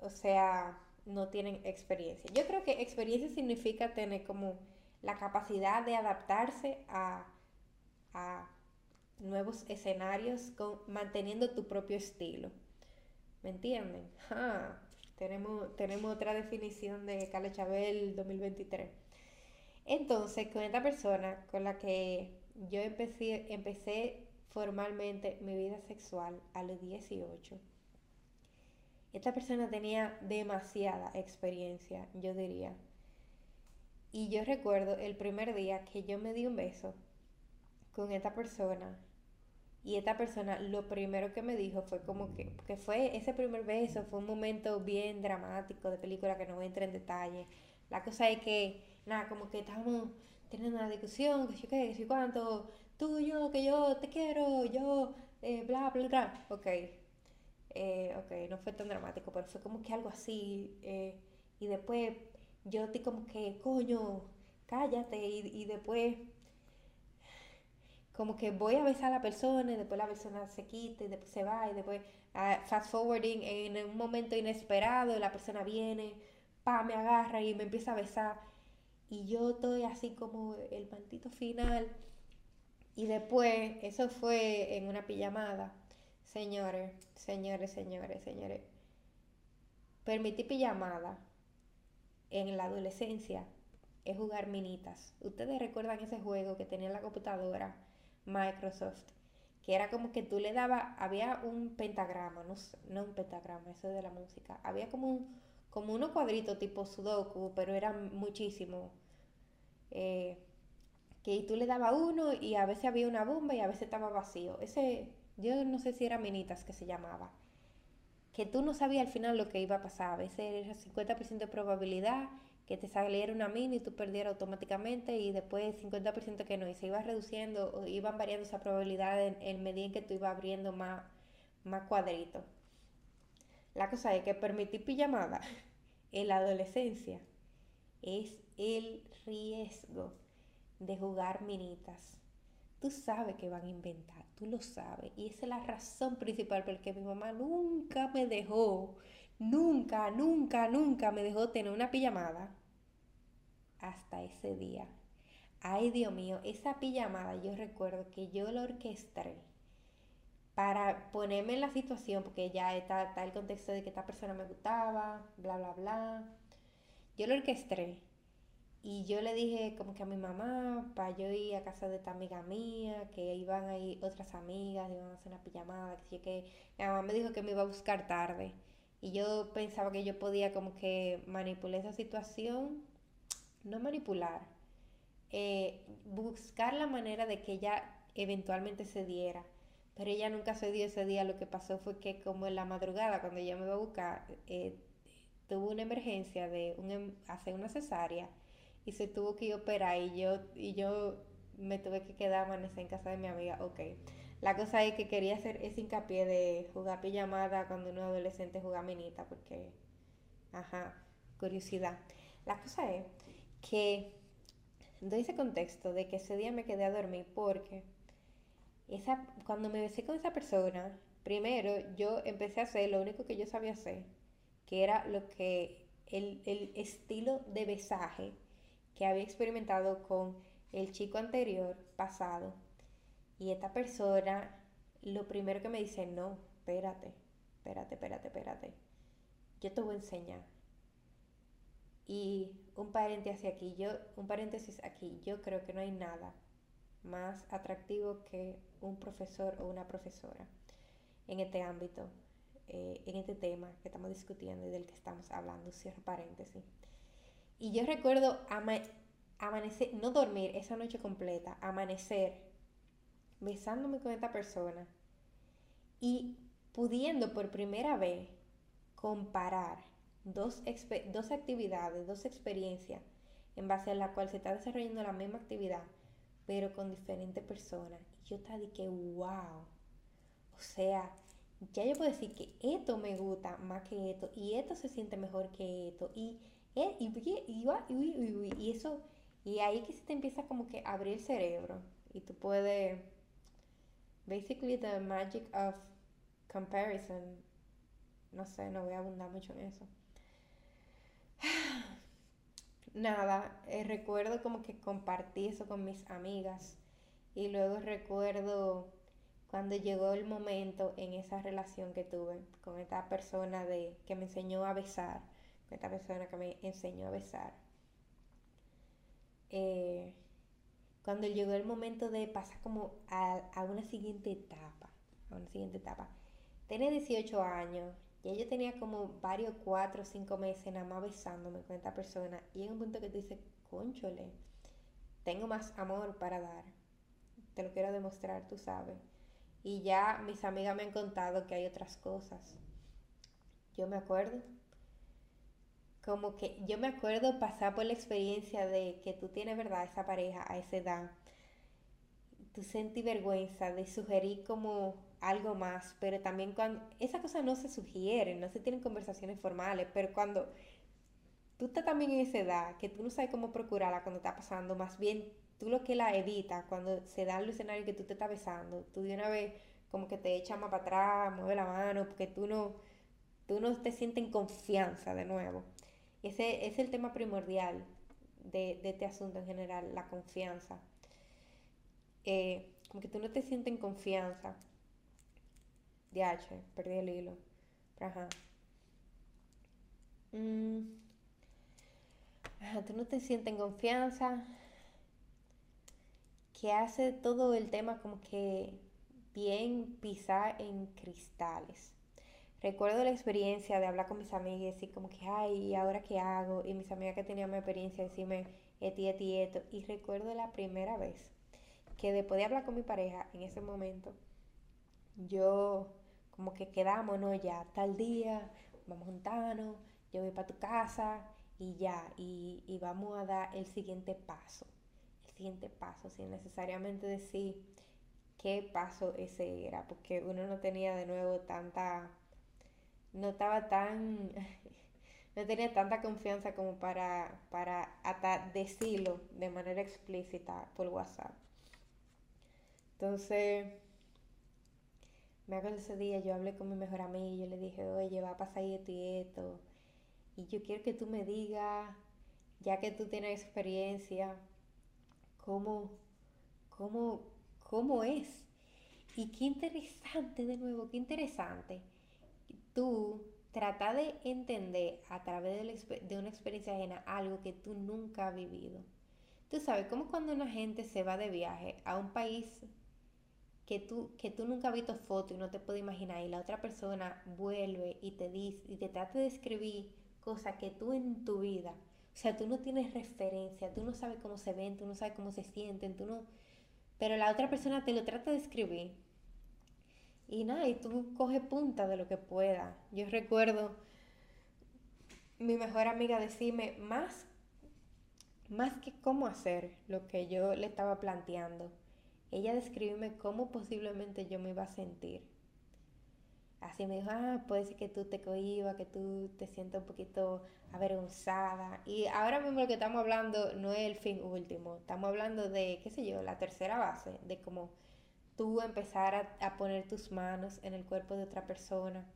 o sea, no tienen experiencia. Yo creo que experiencia significa tener como la capacidad de adaptarse a, nuevos escenarios manteniendo tu propio estilo. ¿Me entienden? tenemos, tenemos otra definición de Carlos Chabel 2023. Entonces, con esta persona con la que yo empecé, empecé formalmente mi vida sexual a los 18, esta persona tenía demasiada experiencia, yo diría. Y yo recuerdo el primer día que yo me di un beso con esta persona. Y esta persona lo primero que me dijo fue como que, que fue ese primer beso, fue un momento bien dramático de película que no voy a entrar en detalle. La cosa es que, nada, como que estábamos teniendo una discusión, que yo qué, que yo cuánto, tú, yo, que yo te quiero, yo, eh, bla, bla, bla. Ok, eh, ok, no fue tan dramático, pero fue como que algo así. Eh, y después yo estoy como que, coño, cállate. Y, después, como que voy a besar a la persona y después la persona se quita y después se va. Y después, ah, fast forwarding, en un momento inesperado, la persona viene, pa, me agarra y me empieza a besar. Y yo estoy así como el maldito final. Y después, eso fue en una pijamada Señores, señores, señores, señores. Permití pijamada en la adolescencia es jugar minitas. Ustedes recuerdan ese juego que tenía en la computadora Microsoft, que era como que tú le dabas, había un pentagrama, no, no un pentagrama, eso es de la música, había como un, como unos cuadritos tipo Sudoku, pero eran muchísimo. Eh, que tú le dabas uno y a veces había una bomba y a veces estaba vacío. Ese yo no sé si era Minitas que se llamaba, que tú no sabías al final lo que iba a pasar. A veces era 50% de probabilidad que te saliera una mini y tú perdieras automáticamente y después 50% que no. Y se iba reduciendo o iban variando esa probabilidad en, medida en que tú ibas abriendo más, más cuadritos. La cosa es que permitir pijamada en la adolescencia es el riesgo de jugar minitas. Tú sabes que van a inventar tú lo sabes. Y esa es la razón principal por la que mi mamá nunca me dejó, nunca, nunca, nunca me dejó tener una pijamada hasta ese día. Ay, Dios mío, esa pijamada yo recuerdo que yo la orquesté para ponerme en la situación, porque ya está, está el contexto de que esta persona me gustaba, bla, bla, bla. Yo lo orquesté y yo le dije como que a mi mamá, para yo ir a casa de esta amiga mía, que iban ahí otras amigas, iban a hacer una pijamada, que, que mi mamá me dijo que me iba a buscar tarde. Y yo pensaba que yo podía como que manipular esa situación, no manipular, eh, buscar la manera de que ella eventualmente se diera. Pero ella nunca se dio ese día. Lo que pasó fue que como en la madrugada, cuando ella me iba a buscar, eh, tuvo una emergencia de un, em, hacer una cesárea y se tuvo que operar y yo, y yo me tuve que quedar amanecer en casa de mi amiga. Ok. La cosa es que quería hacer ese hincapié de jugar pijamada cuando uno adolescente juega minita, porque, ajá, curiosidad. La cosa es que doy ese contexto de que ese día me quedé a dormir porque esa, cuando me besé con esa persona, primero yo empecé a hacer lo único que yo sabía hacer, que era lo que el, el estilo de besaje que había experimentado con el chico anterior pasado. Y esta persona, lo primero que me dice, no, espérate, espérate, espérate, espérate. Yo te voy a enseñar. Y un paréntesis aquí, yo, un paréntesis aquí, yo creo que no hay nada más atractivo que un profesor o una profesora en este ámbito, eh, en este tema que estamos discutiendo y del que estamos hablando, cierro paréntesis. Y yo recuerdo amanecer, no dormir esa noche completa, amanecer besándome con esta persona y pudiendo por primera vez comparar dos, dos actividades, dos experiencias en base a la cual se está desarrollando la misma actividad, pero con diferentes personas. Y yo de que, wow. O sea, ya yo puedo decir que esto me gusta más que esto, y esto se siente mejor que esto, y eh, y, y, y, eso, y ahí que se te empieza como que a abrir el cerebro y tú puedes, basically the magic of comparison no sé, no voy a abundar mucho en eso. Nada, eh, recuerdo como que compartí eso con mis amigas y luego recuerdo cuando llegó el momento en esa relación que tuve con esta persona de que me enseñó a besar, con esta persona que me enseñó a besar. Eh, cuando llegó el momento de pasar como a, a, una siguiente etapa, a una siguiente etapa. Tenía 18 años, ya yo tenía como varios, cuatro o cinco meses nada más besándome con esta persona y en un punto que tú dices, conchole, tengo más amor para dar, te lo quiero demostrar, tú sabes. Y ya mis amigas me han contado que hay otras cosas. Yo me acuerdo. Como que yo me acuerdo pasar por la experiencia de que tú tienes, ¿verdad? Esa pareja a esa edad. Tú sentí vergüenza de sugerir como algo más, pero también cuando esas cosas no se sugieren, no se tienen conversaciones formales, pero cuando tú estás también en esa edad, que tú no sabes cómo procurarla cuando está pasando, más bien tú lo que la evitas cuando se da el escenario que tú te estás besando, tú de una vez como que te echas más para atrás, mueve la mano, porque tú no, tú no te sientes en confianza de nuevo. Ese, es el tema primordial de, este asunto en general, la confianza. Eh, como que tú no te sientes en confianza. H, perdí el hilo. Ajá. Mm. Ajá, tú no te sientes en confianza que hace todo el tema como que bien pisar en cristales. Recuerdo la experiencia de hablar con mis amigas y como que, ay, ¿y ahora qué hago? Y mis amigas que tenían mi experiencia decirme, eti, eti, esto. Y recuerdo la primera vez que después de hablar con mi pareja en ese momento, yo como que quedamos, ¿no? Ya tal día, vamos juntarnos, yo voy para tu casa y ya, y, y vamos a dar el siguiente paso siguiente paso, sin necesariamente decir qué paso ese era, porque uno no tenía de nuevo tanta, no estaba tan, no tenía tanta confianza como para, para hasta decirlo de manera explícita por WhatsApp. Entonces, me acuerdo ese día, yo hablé con mi mejor amiga y yo le dije, oye, va a pasar esto y esto. Y yo quiero que tú me digas, ya que tú tienes experiencia, cómo, cómo, cómo es. Y qué interesante, de nuevo, qué interesante. Tú trata de entender a través de, una experiencia ajena algo que tú nunca has vivido. Tú sabes, como cuando una gente se va de viaje a un país que tú, que tú nunca has visto foto y no te puedes imaginar y la otra persona vuelve y te dice y te trata de describir cosas que tú en tu vida o sea, tú no tienes referencia, tú no sabes cómo se ven, tú no sabes cómo se sienten, tú no... Pero la otra persona te lo trata de escribir. Y nada, y tú coge punta de lo que pueda. Yo recuerdo mi mejor amiga decirme más, más que cómo hacer lo que yo le estaba planteando. Ella describirme cómo posiblemente yo me iba a sentir así me dijo, ah, puede ser que tú te cohibas, que tú te sientas un poquito avergonzada. Y ahora mismo lo que estamos hablando no es el fin último, estamos hablando de, qué sé yo, la tercera base, de cómo tú empezar a, poner tus manos en el cuerpo de otra persona.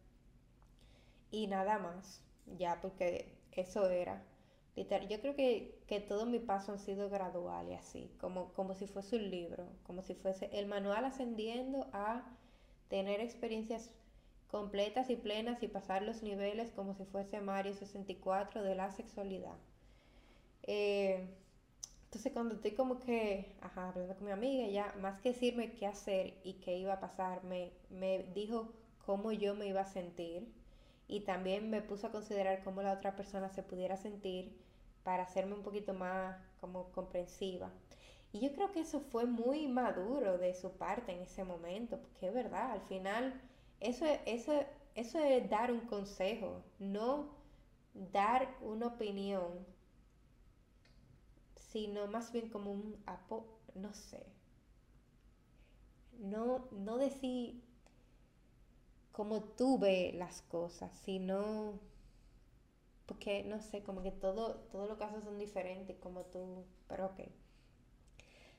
Y nada más, ya, porque eso era. Yo creo que, que todos mis pasos han sido graduales, así, como, como si fuese un libro, como si fuese el manual ascendiendo a tener experiencias completas y plenas y pasar los niveles como si fuese Mario 64 de la sexualidad. Eh, entonces cuando estoy como que, ajá, hablando con mi amiga, ya más que decirme qué hacer y qué iba a pasar, me, me dijo cómo yo me iba a sentir y también me puso a considerar cómo la otra persona se pudiera sentir para hacerme un poquito más como comprensiva. Y yo creo que eso fue muy maduro de su parte en ese momento, porque es verdad, al final eso, eso, eso es dar un consejo, no dar una opinión, sino más bien como un apo, no sé. No, no decir como tú ves las cosas, sino porque no sé, como que todo, todos los casos son diferentes como tú, pero ok.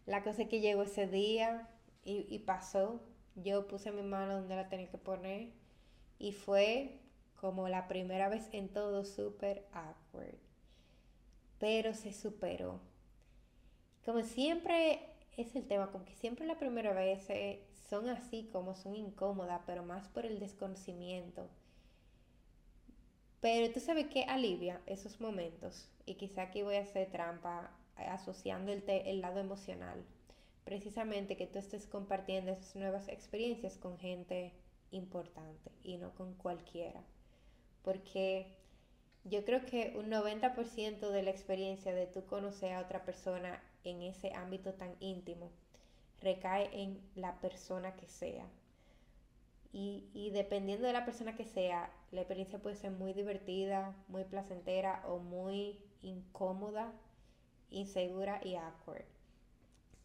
La cosa es que llegó ese día y pasó, yo puse mi mano donde la tenía que poner y fue como la primera vez en todo súper awkward. Pero se superó. Como siempre es el tema, como que siempre la primera vez son así como son incómodas, pero más por el desconocimiento. Pero tú sabes que alivia esos momentos, y quizá aquí voy a hacer trampa asociando el, el lado emocional. Precisamente que tú estés compartiendo esas nuevas experiencias con gente importante y no con cualquiera. Porque yo creo que un 90% de la experiencia de tú conocer a otra persona en ese ámbito tan íntimo recae en la persona que sea. Y, y, dependiendo de la persona que sea, la experiencia puede ser muy divertida, muy placentera o muy incómoda, insegura y awkward.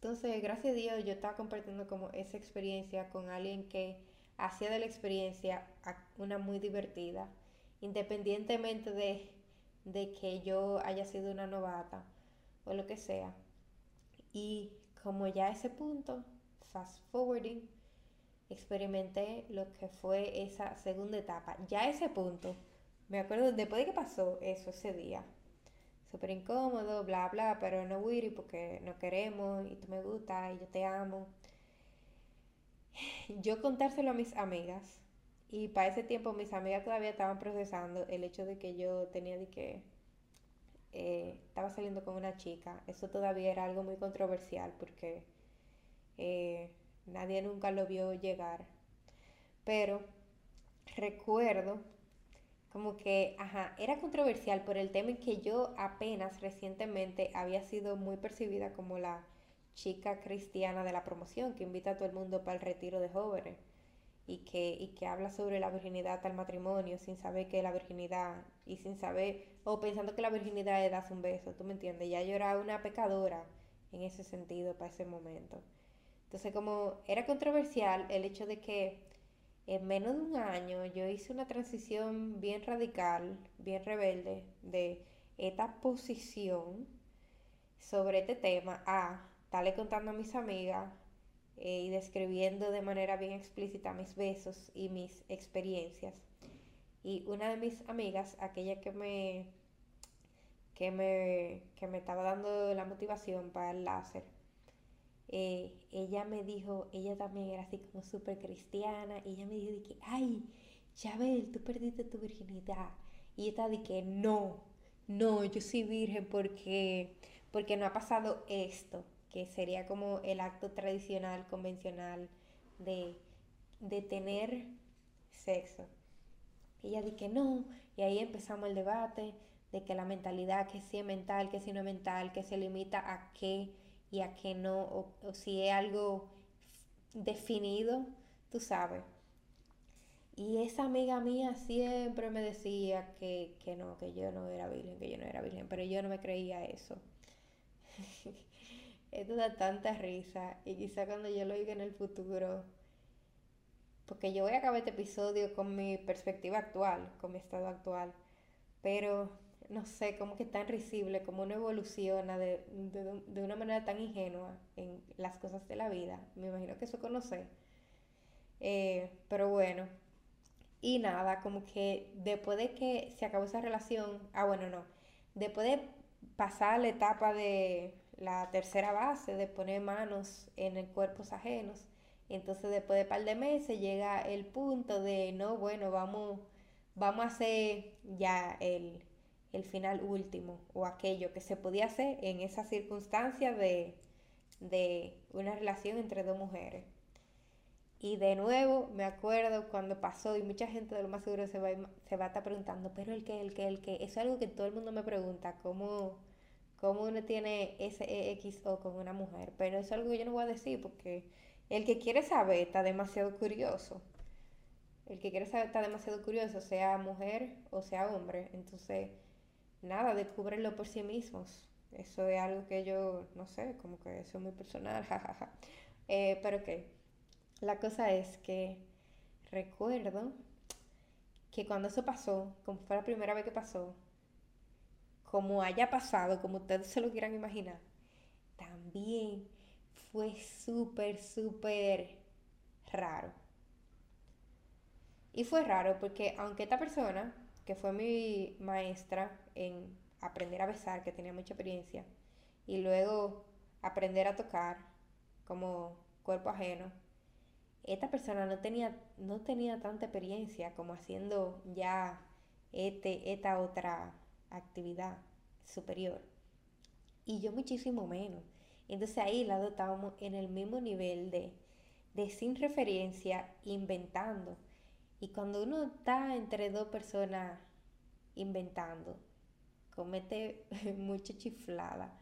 Entonces, gracias a Dios, yo estaba compartiendo como esa experiencia con alguien que hacía de la experiencia una muy divertida, independientemente de, de que yo haya sido una novata o lo que sea. Y como ya a ese punto, fast forwarding, experimenté lo que fue esa segunda etapa. Ya a ese punto, me acuerdo después de que pasó eso ese día, súper incómodo, bla, bla, pero no Wiri porque no queremos y tú me gusta y yo te amo. Yo contárselo a mis amigas y para ese tiempo mis amigas todavía estaban procesando el hecho de que yo tenía de que eh, estaba saliendo con una chica. Eso todavía era algo muy controversial porque eh, nadie nunca lo vio llegar. Pero recuerdo como que, ajá, era controversial por el tema en que yo apenas recientemente había sido muy percibida como la chica cristiana de la promoción que invita a todo el mundo para el retiro de jóvenes y que, y que habla sobre la virginidad al matrimonio sin saber que la virginidad y sin saber, o pensando que la virginidad es darse un beso, ¿tú me entiendes? Ya yo era una pecadora en ese sentido para ese momento. Entonces como era controversial el hecho de que en menos de un año yo hice una transición bien radical, bien rebelde de esta posición sobre este tema a estarle contando a mis amigas eh, y describiendo de manera bien explícita mis besos y mis experiencias. Y una de mis amigas, aquella que me, que me, que me estaba dando la motivación para el láser, eh, ella me dijo, ella también era así como súper cristiana, y ella me dijo que, ay, Chabel, tú perdiste tu virginidad. Y ella de que no, no, yo soy virgen porque, porque no ha pasado esto, que sería como el acto tradicional, convencional de, de tener sexo. Y ella dice que no, y ahí empezamos el debate de que la mentalidad, que si es mental, que si no es mental, que se limita a qué y a qué no, o, si es algo definido, tú sabes. Y esa amiga mía siempre me decía que, que, no, que yo no era virgen, que yo no era virgen, pero yo no me creía eso. Esto da tanta risa y quizá cuando yo lo oiga en el futuro, porque yo voy a acabar este episodio con mi perspectiva actual, con mi estado actual, pero no sé, como que tan risible, como uno evoluciona de, de, una manera tan ingenua en las cosas de la vida. Me imagino que eso conoce. Eh, pero bueno, y nada, como que después de que se acabó esa relación, ah, bueno, no, después de pasar la etapa de la tercera base, de poner manos en el cuerpos ajenos, entonces después de un par de meses llega el punto de, no, bueno, vamos, vamos a hacer ya el el final último o aquello que se podía hacer en esa circunstancia de, una relación entre dos mujeres. Y de nuevo me acuerdo cuando pasó y mucha gente de lo más seguro se va, se va a estar preguntando, pero el que, el que, el que, eso es algo que todo el mundo me pregunta, ¿cómo, cómo uno tiene ese EXO con una mujer? Pero eso es algo que yo no voy a decir porque el que quiere saber está demasiado curioso. El que quiere saber está demasiado curioso, sea mujer o sea hombre. Entonces, nada, descúbrenlo por sí mismos. Eso es algo que yo, no sé, como que eso es muy personal, jajaja. Eh, pero que la cosa es que recuerdo que cuando eso pasó, como fue la primera vez que pasó, como haya pasado, como ustedes se lo quieran imaginar, también fue súper, súper raro. Y fue raro porque aunque esta persona, que fue mi maestra en aprender a besar, que tenía mucha experiencia, y luego aprender a tocar como cuerpo ajeno, esta persona no tenía, no tenía tanta experiencia como haciendo ya este, esta otra actividad superior. Y yo muchísimo menos. Entonces ahí la estábamos en el mismo nivel de, de sin referencia, inventando. Y cuando uno está entre dos personas inventando, comete mucha chiflada,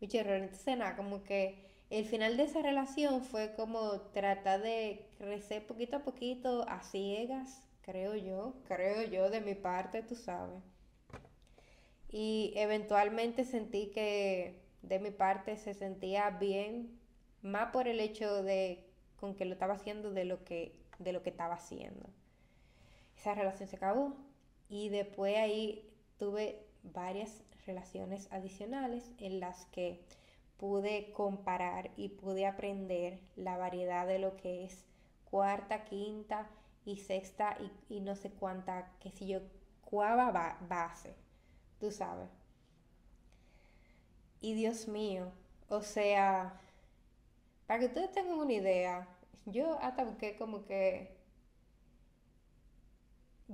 mucho error. Entonces, nada, como que el final de esa relación fue como tratar de crecer poquito a poquito a ciegas, creo yo, creo yo de mi parte, tú sabes. Y eventualmente sentí que de mi parte se sentía bien, más por el hecho de con que lo estaba haciendo de lo que, de lo que estaba haciendo. Esa relación se acabó y después ahí tuve varias relaciones adicionales en las que pude comparar y pude aprender la variedad de lo que es cuarta, quinta y sexta y, no sé cuánta, qué sé yo, cuava base, tú sabes. Y Dios mío, o sea, para que ustedes tengan una idea, yo hasta busqué como que...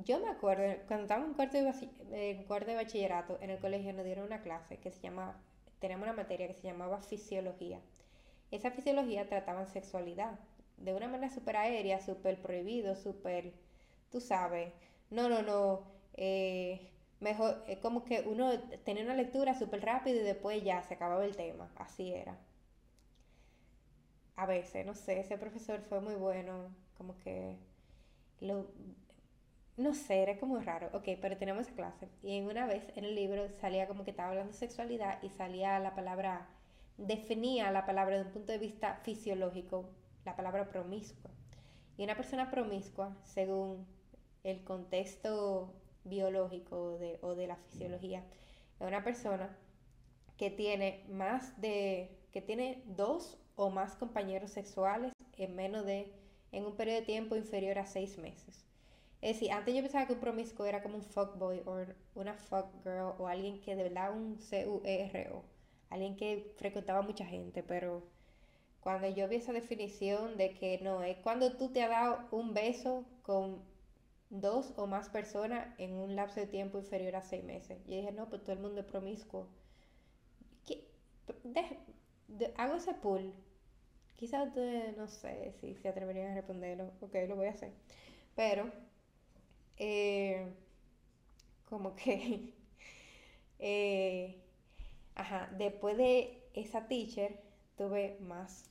Yo me acuerdo, cuando estábamos en cuarto de, cuarto de bachillerato, en el colegio nos dieron una clase que se llama, tenemos una materia que se llamaba fisiología. Esa fisiología trataba sexualidad de una manera súper aérea, súper prohibido, súper, tú sabes, no, no, no, eh, mejor, es como que uno tenía una lectura súper rápido y después ya se acababa el tema, así era. A veces, no sé, ese profesor fue muy bueno, como que lo, no sé, era como raro. Ok, pero tenemos esa clase. Y en una vez en el libro salía como que estaba hablando de sexualidad y salía la palabra, definía la palabra desde un punto de vista fisiológico, la palabra promiscua. Y una persona promiscua, según el contexto biológico de, o de la fisiología, es una persona que tiene más de, que tiene dos o más compañeros sexuales en menos de, en un periodo de tiempo inferior a seis meses. Es decir, antes yo pensaba que un promiscuo era como un fuckboy o una fuck girl o alguien que de verdad un C-U-E-R-O, alguien que frecuentaba mucha gente, pero cuando yo vi esa definición de que no, es cuando tú te has dado un beso con dos o más personas en un lapso de tiempo inferior a seis meses. Yo dije, no, pues todo el mundo es promiscuo. hago ese pool. Quizás no sé si se atreverían a responderlo. Ok, lo voy a hacer. Pero, eh, como que, eh, ajá, después de esa teacher tuve más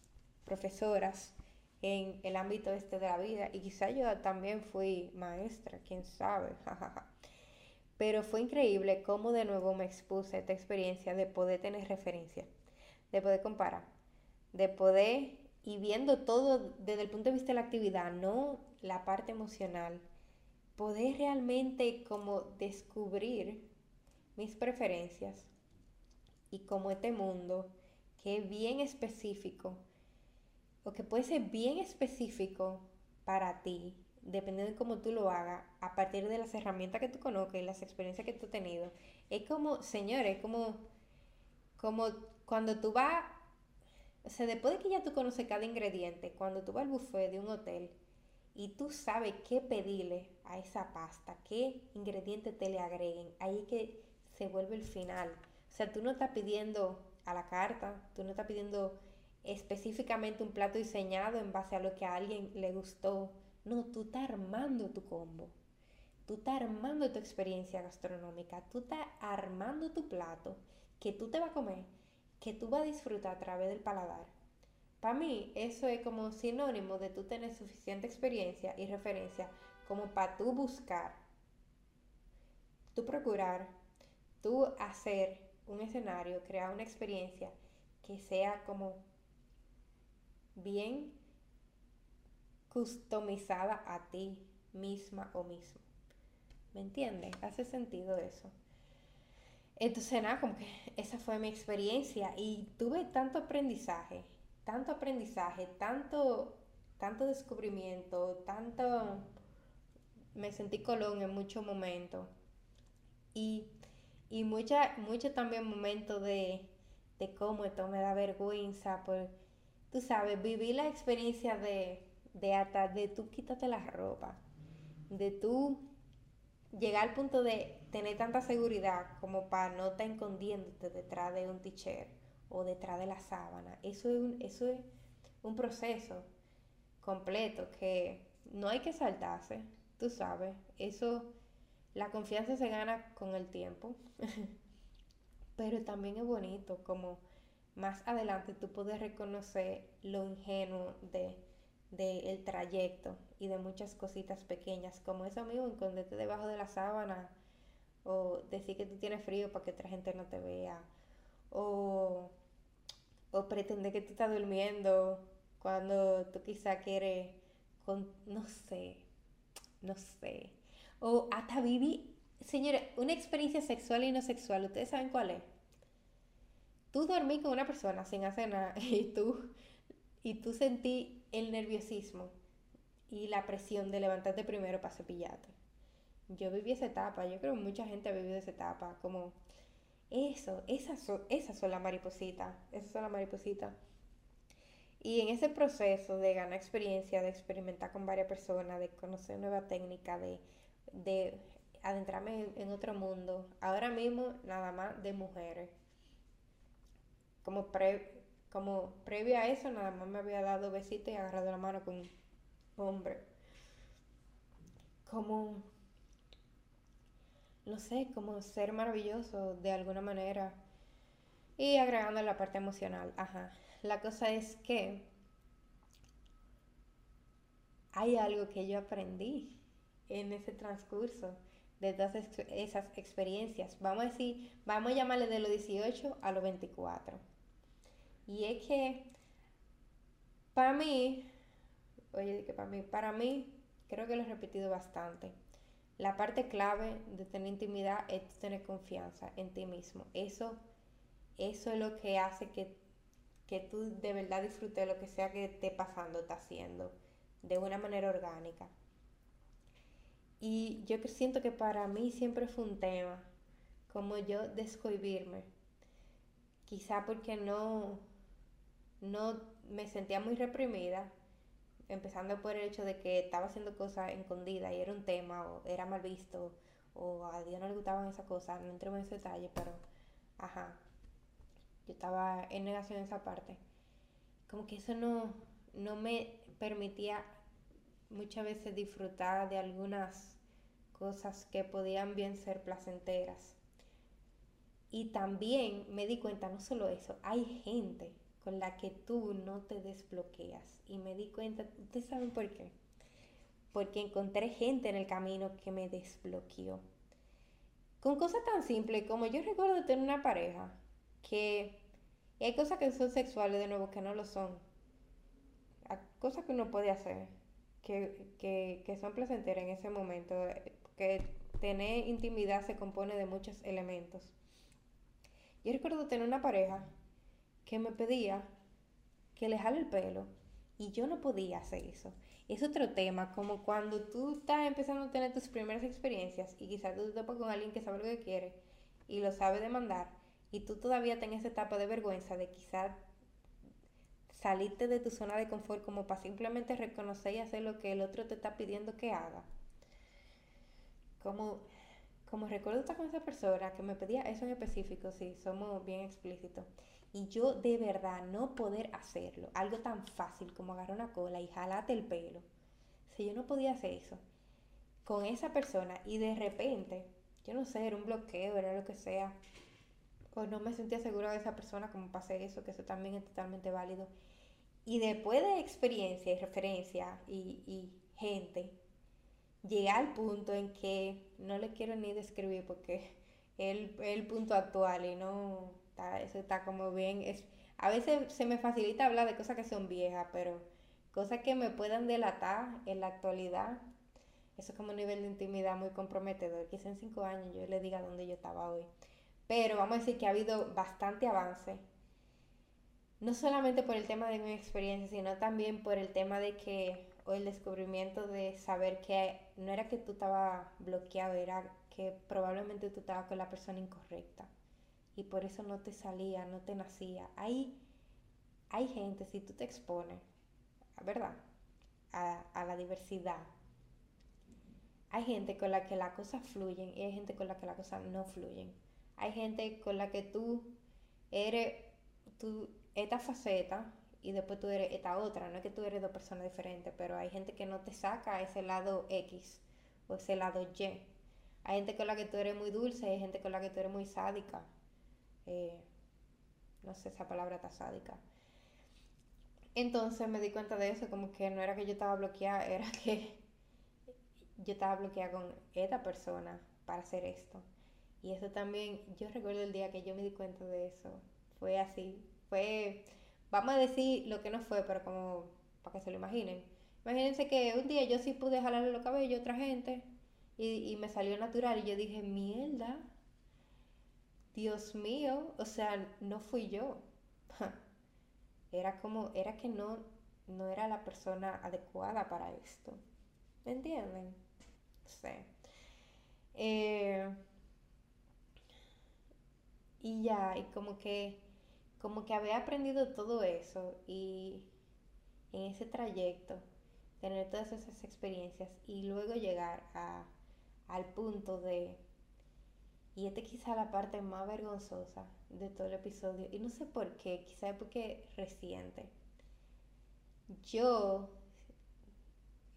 profesoras en el ámbito este de la vida y quizá yo también fui maestra, quién sabe, Pero fue increíble cómo de nuevo me expuse esta experiencia de poder tener referencia, de poder comparar, de poder y viendo todo desde el punto de vista de la actividad, no la parte emocional, poder realmente como descubrir mis preferencias y como este mundo que es bien específico o que puede ser bien específico para ti, dependiendo de cómo tú lo hagas, a partir de las herramientas que tú conozcas y las experiencias que tú has tenido. Es como, señores, como, como cuando tú vas, o sea, después de que ya tú conoces cada ingrediente, cuando tú vas al buffet de un hotel y tú sabes qué pedirle a esa pasta, qué ingredientes te le agreguen, ahí es que se vuelve el final. O sea, tú no estás pidiendo a la carta, tú no estás pidiendo específicamente un plato diseñado en base a lo que a alguien le gustó. No, tú estás armando tu combo. Tú estás armando tu experiencia gastronómica. Tú estás armando tu plato que tú te vas a comer, que tú vas a disfrutar a través del paladar. Para mí, eso es como sinónimo de tú tener suficiente experiencia y referencia como para tú buscar, tú procurar, tú hacer un escenario, crear una experiencia que sea como bien customizada a ti misma o mismo. ¿Me entiendes? Hace sentido eso. Entonces, nada, como que esa fue mi experiencia y tuve tanto aprendizaje, tanto aprendizaje, tanto, tanto descubrimiento, tanto, me sentí colón en muchos momentos. Y, y mucha, mucho también momentos de, de cómo esto me da vergüenza por, tú sabes, vivir la experiencia de, de hasta de tú quítate la ropa, de tú llegar al punto de tener tanta seguridad como para no estar escondiéndote detrás de un t-shirt o detrás de la sábana. Eso es un, eso es un proceso completo que no hay que saltarse, tú sabes. Eso, la confianza se gana con el tiempo, pero también es bonito como más adelante tú puedes reconocer lo ingenuo de del trayecto y de muchas cositas pequeñas, como eso amigo, esconderte debajo de la sábana, o decir que tú tienes frío para que otra gente no te vea, o, o pretender que tú estás durmiendo cuando tú quizá quieres, con, no sé, no sé, o hasta vivir, señores, una experiencia sexual y no sexual, ¿ustedes saben cuál es? Tú dormí con una persona sin hacer nada y tú, y tú sentí el nerviosismo y la presión de levantarte primero para cepillarte. Yo viví esa etapa, yo creo que mucha gente ha vivido esa etapa, como eso, son las maripositas, esas son las maripositas. Y en ese proceso de ganar experiencia, de experimentar con varias personas, de conocer nueva técnica, de, de adentrarme en, otro mundo, ahora mismo nada más de mujeres. Como pre, como previo a eso, nada más me había dado besitos y agarrado la mano con un hombre. Como, no sé, como ser maravilloso de alguna manera. Y agregando la parte emocional, ajá. La cosa es que hay algo que yo aprendí en ese transcurso de todas esas experiencias. Vamos a decir, vamos a llamarle de los 18 a los 24 y es que para mí, oye, que para mí, para mí, creo que lo he repetido bastante. La parte clave de tener intimidad es tener confianza en ti mismo. Eso, eso es lo que hace que, que tú de verdad disfrutes lo que sea que esté pasando, está haciendo, de una manera orgánica. Y yo siento que para mí siempre fue un tema, como yo descohibirme. Quizá porque no, no me sentía muy reprimida, empezando por el hecho de que estaba haciendo cosas escondidas y era un tema o era mal visto o a Dios no le gustaban esas cosas, no entro en ese detalle, pero ajá, yo estaba en negación en esa parte. Como que eso no, no me permitía muchas veces disfrutar de algunas cosas que podían bien ser placenteras. Y también me di cuenta, no solo eso, hay gente con la que tú no te desbloqueas. Y me di cuenta, ¿ustedes saben por qué? Porque encontré gente en el camino que me desbloqueó. Con cosas tan simples como yo recuerdo tener una pareja que y hay cosas que son sexuales de nuevo que no lo son. cosas que uno puede hacer que, que, que son placenteras en ese momento. Que tener intimidad se compone de muchos elementos. Yo recuerdo tener una pareja que me pedía que le jale el pelo y yo no podía hacer eso. Es otro tema, como cuando tú estás empezando a tener tus primeras experiencias y quizás tú te topas con alguien que sabe lo que quiere y lo sabe demandar y tú todavía tenés esa etapa de vergüenza de quizás salirte de tu zona de confort como para simplemente reconocer y hacer lo que el otro te está pidiendo que haga. Como, como recuerdo estar con esa persona que me pedía eso en específico, si somos bien explícitos y yo de verdad no poder hacerlo, algo tan fácil como agarrar una cola y jalarte el pelo, si yo no podía hacer eso con esa persona y de repente, yo no sé, era un bloqueo, era lo que sea, o no me sentía segura de esa persona como pasé eso, que eso también es totalmente válido. Y después de experiencia y referencia y, y gente, llegué al punto en que no le quiero ni describir porque es el punto actual y no eso está como bien. Es, a veces se me facilita hablar de cosas que son viejas, pero cosas que me puedan delatar en la actualidad, eso es como un nivel de intimidad muy comprometedor. Quizá en cinco años yo le diga dónde yo estaba hoy. Pero vamos a decir que ha habido bastante avance. No solamente por el tema de mi experiencia, sino también por el tema de que o el descubrimiento de saber que no era que tú estabas bloqueado, era que probablemente tú estabas con la persona incorrecta y por eso no te salía, no te nacía. Hay, hay gente, si tú te expones, ¿verdad? A, a la diversidad, hay gente con la que las cosas fluyen y hay gente con la que las cosas no fluyen. Hay gente con la que tú eres tú, esta faceta y después tú eres esta otra. No es que tú eres dos personas diferentes, pero hay gente que no te saca ese lado X o ese lado Y. Hay gente con la que tú eres muy dulce y hay gente con la que tú eres muy sádica. Eh, no sé, esa palabra está sádica. Entonces me di cuenta de eso, como que no era que yo estaba bloqueada, era que yo estaba bloqueada con esta persona para hacer esto. Y eso también, yo recuerdo el día que yo me di cuenta de eso. Fue así. Fue, vamos a decir lo que no fue, pero como para que se lo imaginen. Imagínense que un día yo sí pude jalarle los cabellos a otra gente y, y me salió natural y yo dije, mierda, Dios mío, o sea, no fui yo. Era como, era que no, no era la persona adecuada para esto. ¿Me entienden? Sí. Eh, y ya, y como que, como que había aprendido todo eso y en ese trayecto, tener todas esas experiencias y luego llegar a, al punto de, y esta quizá la parte más vergonzosa de todo el episodio, y no sé por qué, quizá es porque reciente. Yo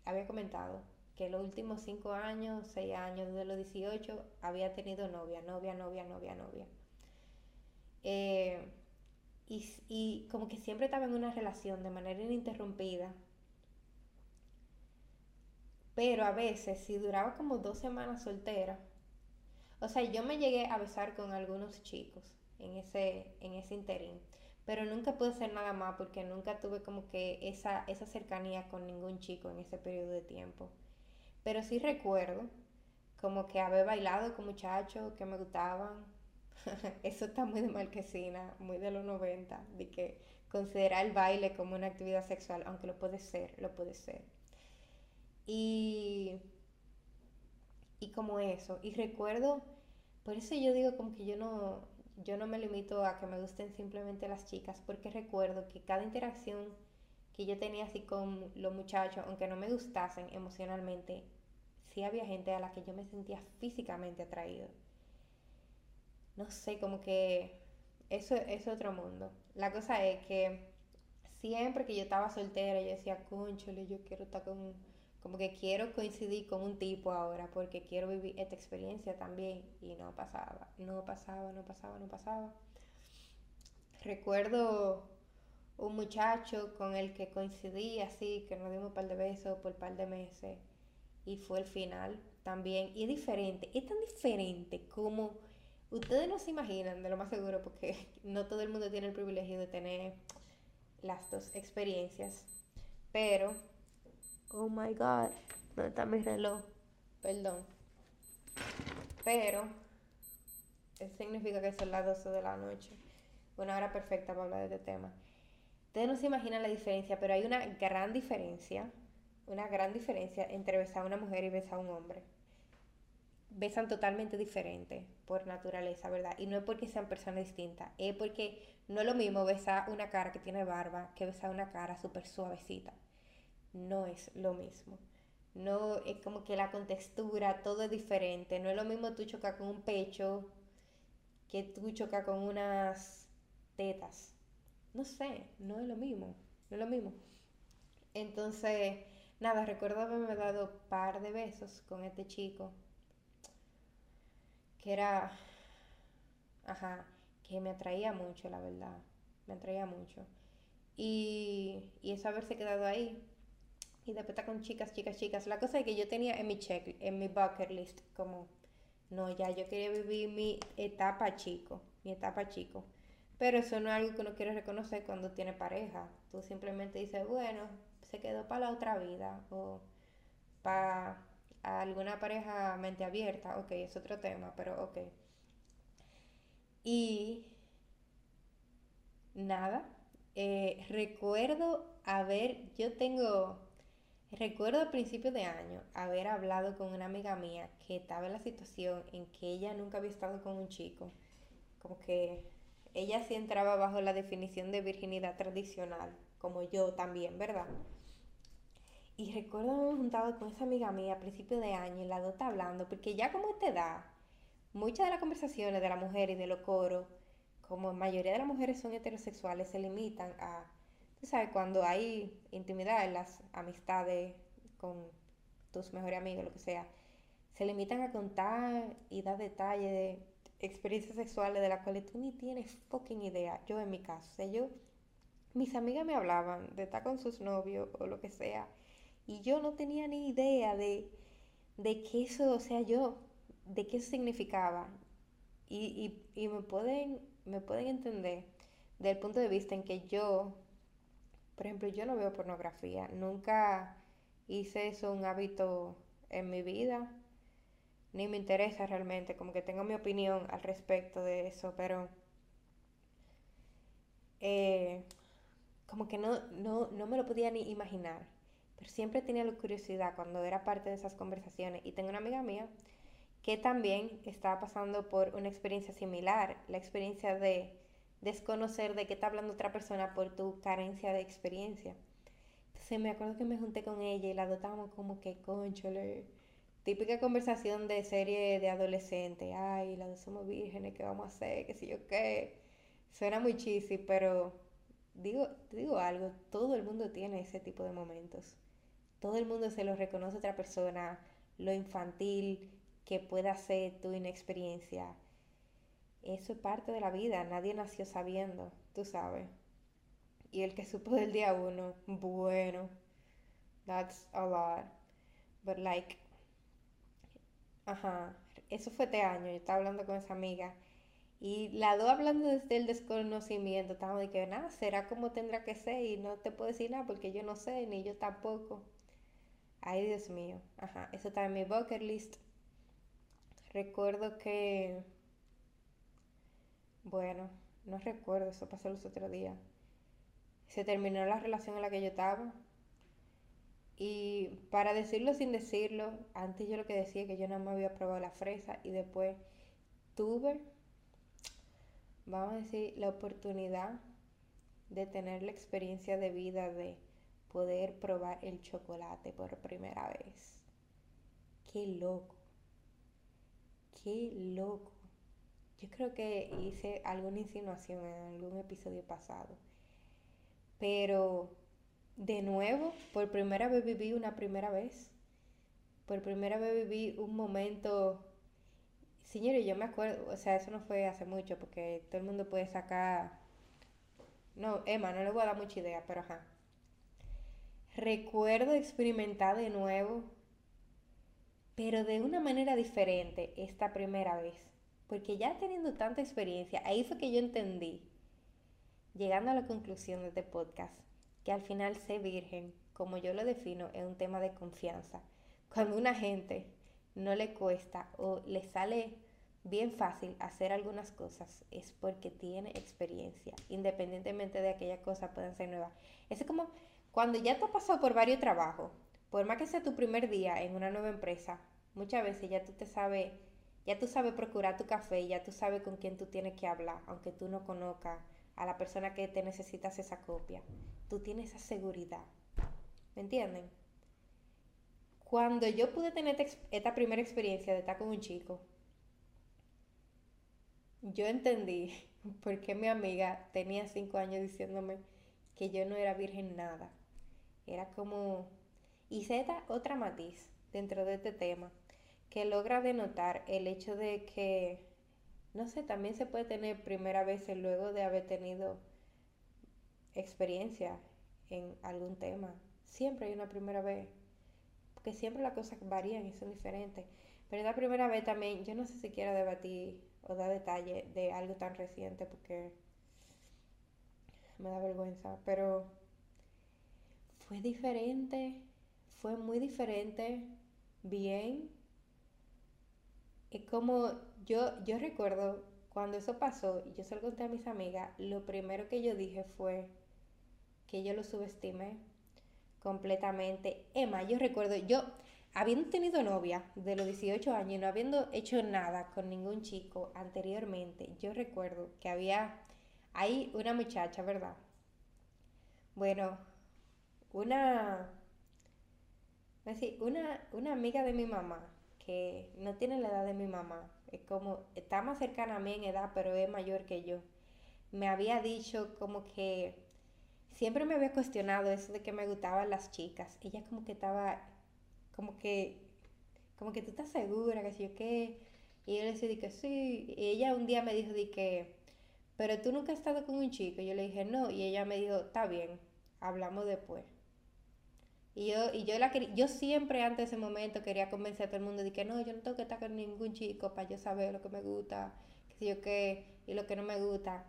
había comentado que los últimos cinco años, seis años, desde los 18, había tenido novia, novia, novia, novia, novia. Eh, y, y, como que siempre estaba en una relación de manera ininterrumpida. Pero a veces, si duraba como dos semanas soltera, o sea, yo me llegué a besar con algunos chicos en ese, en ese interín, pero nunca pude hacer nada más porque nunca tuve como que esa, esa cercanía con ningún chico en ese periodo de tiempo. Pero sí recuerdo como que haber bailado con muchachos que me gustaban. Eso está muy de marquesina, muy de los 90, de que considerar el baile como una actividad sexual, aunque lo puede ser, lo puede ser. Y, y como eso, y recuerdo, por eso yo digo como que yo no, yo no me limito a que me gusten simplemente las chicas, porque recuerdo que cada interacción que yo tenía así con los muchachos, aunque no me gustasen emocionalmente, había gente a la que yo me sentía físicamente atraído. No sé, como que eso es otro mundo. La cosa es que siempre que yo estaba soltera, yo decía, conchole, yo quiero estar con, como que quiero coincidir con un tipo ahora, porque quiero vivir esta experiencia también. Y no pasaba, no pasaba, no pasaba, no pasaba. Recuerdo un muchacho con el que coincidí así, que nos dimos un par de besos por un par de meses y fue el final también. Y es diferente, es tan diferente como ustedes no se imaginan, de lo más seguro, porque no todo el mundo tiene el privilegio de tener las dos experiencias. Pero, oh my god, ¿dónde está mi reloj? Perdón. Pero, eso significa que son las 12 de la noche. Una hora perfecta para hablar de este tema. Ustedes no se imaginan la diferencia, pero hay una gran diferencia una gran diferencia entre besar a una mujer y besar a un hombre. Besan totalmente diferente por naturaleza, ¿verdad? Y no es porque sean personas distintas, es porque no es lo mismo besar una cara que tiene barba que besar una cara súper suavecita. No es lo mismo. No es como que la contextura, todo es diferente. No es lo mismo tú chocar con un pecho que tú chocar con unas tetas. No sé, no es lo mismo. No es lo mismo. Entonces, Nada, recuerdo haberme dado par de besos con este chico. Que era. Ajá, que me atraía mucho, la verdad. Me atraía mucho. Y, y eso haberse quedado ahí. Y después estar con chicas, chicas, chicas. La cosa es que yo tenía en mi check, en mi bucket list, como, no, ya yo quería vivir mi etapa chico, mi etapa chico. Pero eso no es algo que uno quiere reconocer cuando tiene pareja. Tú simplemente dices, bueno, se quedó para la otra vida o para alguna pareja mente abierta, ok, es otro tema, pero ok. Y nada, eh, recuerdo, a ver, yo tengo, Recuerdo a principios de año haber hablado con una amiga mía que estaba en la situación en que ella nunca había estado con un chico. Como que ella sí entraba bajo la definición de virginidad tradicional, como yo también, ¿verdad? Y recuerdo haberme juntado con esa amiga mía a principios de año y la dos hablando, porque ya como te da, muchas de las conversaciones de la mujer y de los coros, como la mayoría de las mujeres son heterosexuales, se limitan a sabes, cuando hay intimidad en las amistades con tus mejores amigos, lo que sea, se limitan a contar y dar detalles de experiencias sexuales de las cuales tú ni tienes fucking idea. Yo en mi caso, o sea, yo, mis amigas me hablaban de estar con sus novios o lo que sea, y yo no tenía ni idea de, de qué eso, o sea, yo, de qué eso significaba. Y, y, y me, pueden, me pueden entender desde el punto de vista en que yo por ejemplo, yo no veo pornografía, nunca hice eso un hábito en mi vida, ni me interesa realmente, como que tengo mi opinión al respecto de eso, pero eh, como que no, no, no me lo podía ni imaginar, pero siempre tenía la curiosidad cuando era parte de esas conversaciones. Y tengo una amiga mía que también estaba pasando por una experiencia similar, la experiencia de desconocer de qué está hablando otra persona por tu carencia de experiencia. Entonces me acuerdo que me junté con ella y la dotábamos como que, conchole, típica conversación de serie de adolescente, ay, las dos somos vírgenes, ¿qué vamos a hacer? ¿Qué sé yo qué? Suena muy cheesy, pero digo, digo algo, todo el mundo tiene ese tipo de momentos. Todo el mundo se lo reconoce a otra persona, lo infantil que pueda ser tu inexperiencia eso es parte de la vida, nadie nació sabiendo, tú sabes. Y el que supo del día uno, bueno, that's a lot. But like, ajá, eso fue este año, yo estaba hablando con esa amiga. Y la dos hablando desde el desconocimiento, estábamos de que nada, será como tendrá que ser y no te puedo decir nada porque yo no sé, ni yo tampoco. Ay, Dios mío, ajá, eso está en mi bucket list. Recuerdo que bueno, no recuerdo, eso pasó los otros días. Se terminó la relación en la que yo estaba. Y para decirlo sin decirlo, antes yo lo que decía que yo no me había probado la fresa y después tuve, vamos a decir, la oportunidad de tener la experiencia de vida de poder probar el chocolate por primera vez. Qué loco. Qué loco. Yo creo que hice alguna insinuación en algún episodio pasado. Pero, de nuevo, por primera vez viví una primera vez. Por primera vez viví un momento... Señores, yo me acuerdo, o sea, eso no fue hace mucho porque todo el mundo puede sacar... No, Emma, no le voy a dar mucha idea, pero ajá. Recuerdo experimentar de nuevo, pero de una manera diferente esta primera vez porque ya teniendo tanta experiencia, ahí fue que yo entendí, llegando a la conclusión de este podcast, que al final ser virgen, como yo lo defino, es un tema de confianza. Cuando una gente no le cuesta o le sale bien fácil hacer algunas cosas, es porque tiene experiencia, independientemente de aquellas cosas puedan ser nuevas. Es como cuando ya te has pasado por varios trabajos, por más que sea tu primer día en una nueva empresa, muchas veces ya tú te sabes ya tú sabes procurar tu café, ya tú sabes con quién tú tienes que hablar, aunque tú no conozcas a la persona que te necesitas esa copia. Tú tienes esa seguridad. ¿Me entienden? Cuando yo pude tener esta primera experiencia de estar con un chico, yo entendí por qué mi amiga tenía cinco años diciéndome que yo no era virgen nada. Era como... Y esta otra matiz dentro de este tema que logra denotar el hecho de que, no sé, también se puede tener primera vez luego de haber tenido experiencia en algún tema. Siempre hay una primera vez, porque siempre las cosas varían y son diferentes. Pero la primera vez también, yo no sé si quiero debatir o dar detalle de algo tan reciente porque me da vergüenza, pero fue diferente, fue muy diferente, bien, es como yo, yo recuerdo cuando eso pasó y yo se lo conté a mis amigas, lo primero que yo dije fue que yo lo subestimé. completamente. Emma, yo recuerdo, yo habiendo tenido novia de los 18 años y no habiendo hecho nada con ningún chico anteriormente, yo recuerdo que había ahí una muchacha, ¿verdad? Bueno, una, una, una amiga de mi mamá, que no tiene la edad de mi mamá, es como, está más cercana a mí en edad, pero es mayor que yo, me había dicho como que siempre me había cuestionado eso de que me gustaban las chicas. Ella como que estaba, como que, como que tú estás segura, que si yo qué. Y yo le decía que sí. Y ella un día me dijo de que, pero tú nunca has estado con un chico. Y yo le dije no. Y ella me dijo, está bien, hablamos después. Y yo, y yo, la yo siempre antes de ese momento quería convencer a todo el mundo de que no, yo no tengo que estar con ningún chico para yo saber lo que me gusta, que si yo qué, y lo que no me gusta.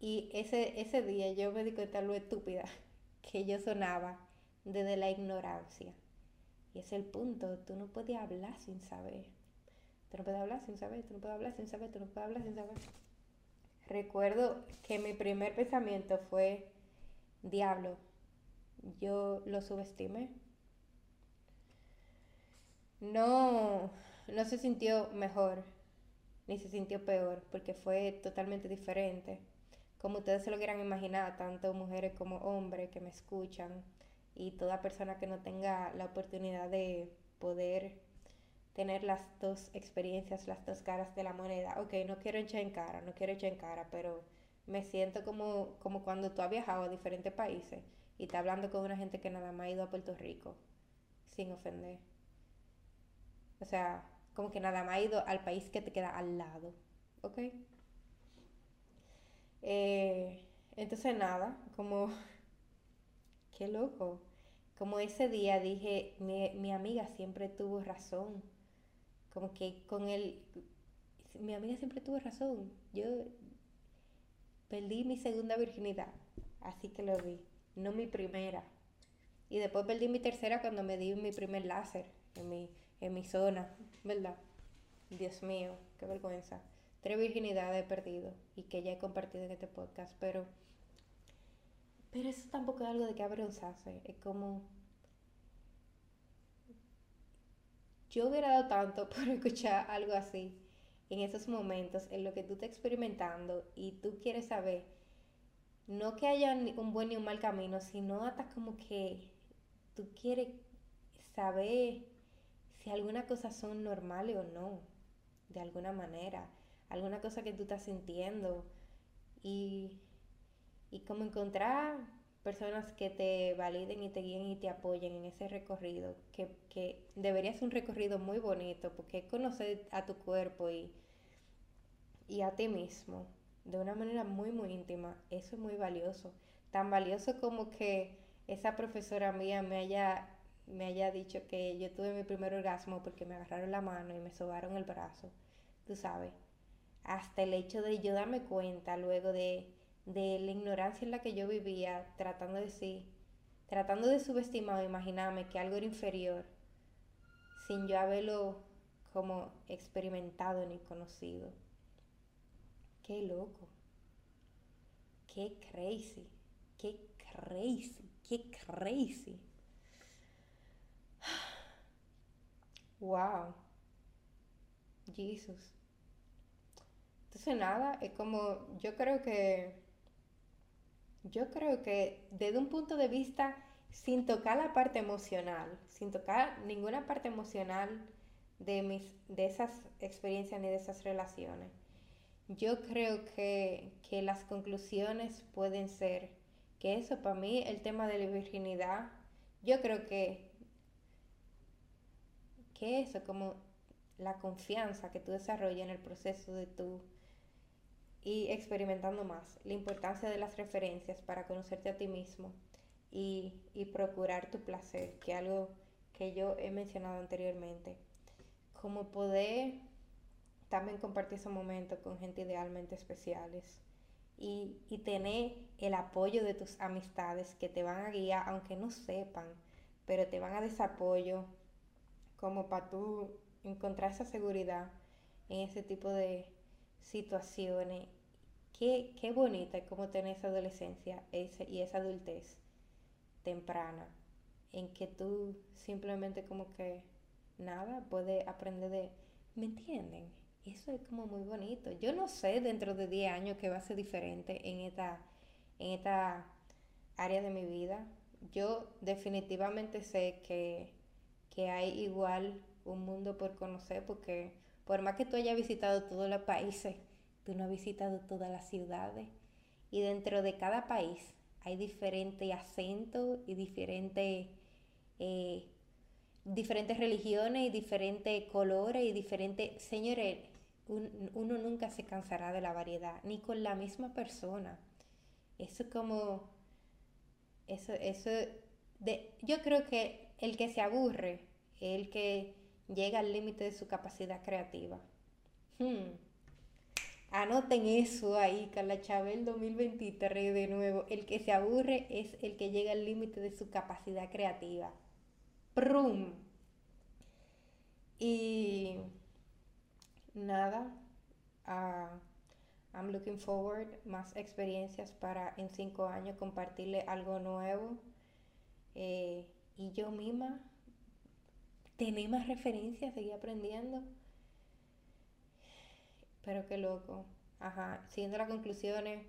Y ese, ese día yo me di cuenta lo estúpida que yo sonaba desde la ignorancia. Y es el punto, tú no puedes hablar sin saber. Tú no puedes hablar sin saber, tú no puedes hablar sin saber, tú no puedes hablar sin saber. Recuerdo que mi primer pensamiento fue, diablo, yo lo subestimé. No, no se sintió mejor, ni se sintió peor, porque fue totalmente diferente como ustedes se lo quieran imaginar, tanto mujeres como hombres que me escuchan y toda persona que no tenga la oportunidad de poder tener las dos experiencias, las dos caras de la moneda. Ok, no quiero echar en cara, no quiero echar en cara, pero me siento como, como cuando tú has viajado a diferentes países y estás hablando con una gente que nada más ha ido a Puerto Rico, sin ofender. O sea, como que nada más ha ido al país que te queda al lado, ¿ok? Eh, entonces nada, como, qué loco. Como ese día dije, mi, mi amiga siempre tuvo razón. Como que con él, mi amiga siempre tuvo razón. Yo perdí mi segunda virginidad, así que lo vi, no mi primera. Y después perdí mi tercera cuando me di mi primer láser en mi, en mi zona, ¿verdad? Dios mío, qué vergüenza tres virginidades he perdido y que ya he compartido en este podcast, pero, pero eso tampoco es algo de que avergonzarse, es como... Yo hubiera dado tanto por escuchar algo así en esos momentos en lo que tú estás experimentando y tú quieres saber, no que haya un buen ni un mal camino, sino hasta como que tú quieres saber si algunas cosas son normales o no, de alguna manera. Alguna cosa que tú estás sintiendo y, y como encontrar personas que te validen y te guíen y te apoyen en ese recorrido, que, que debería ser un recorrido muy bonito, porque conocer a tu cuerpo y, y a ti mismo de una manera muy, muy íntima, eso es muy valioso. Tan valioso como que esa profesora mía me haya, me haya dicho que yo tuve mi primer orgasmo porque me agarraron la mano y me sobaron el brazo, tú sabes hasta el hecho de yo darme cuenta luego de, de la ignorancia en la que yo vivía, tratando de sí, tratando de subestimar o imaginarme que algo era inferior, sin yo haberlo como experimentado ni conocido. Qué loco. Qué crazy. Qué crazy. Qué crazy. Wow. Jesus. Entonces nada, es como, yo creo que, yo creo que desde un punto de vista, sin tocar la parte emocional, sin tocar ninguna parte emocional de, mis, de esas experiencias ni de esas relaciones, yo creo que, que las conclusiones pueden ser que eso para mí, el tema de la virginidad, yo creo que, que eso, como la confianza que tú desarrollas en el proceso de tu y experimentando más la importancia de las referencias para conocerte a ti mismo y, procurar tu placer, que algo que yo he mencionado anteriormente. Como poder también compartir ese momento con gente idealmente especiales y, y tener el apoyo de tus amistades que te van a guiar, aunque no sepan, pero te van a dar apoyo como para tú encontrar esa seguridad en ese tipo de, situaciones. Qué, qué bonita es como tener esa adolescencia ese, y esa adultez. temprana en que tú simplemente como que nada, puedes aprender de, ¿me entienden? Eso es como muy bonito. Yo no sé dentro de 10 años qué va a ser diferente en esta, en esta área de mi vida. Yo definitivamente sé que, que hay igual un mundo por conocer porque por más que tú hayas visitado todos los países, tú no has visitado todas las ciudades. Y dentro de cada país hay diferentes acentos y diferentes, eh, diferentes religiones y diferentes colores y diferentes... Señores, uno nunca se cansará de la variedad, ni con la misma persona. Eso como... Eso, eso... De, yo creo que el que se aburre, el que llega al límite de su capacidad creativa. Hmm. Anoten eso ahí, Carla Chávez 2023 de nuevo. El que se aburre es el que llega al límite de su capacidad creativa. ¡Prum! Y nada, uh, I'm looking forward más experiencias para en cinco años compartirle algo nuevo. Eh, y yo misma tener más referencias, seguir aprendiendo. Pero qué loco. Ajá, siguiendo las conclusiones,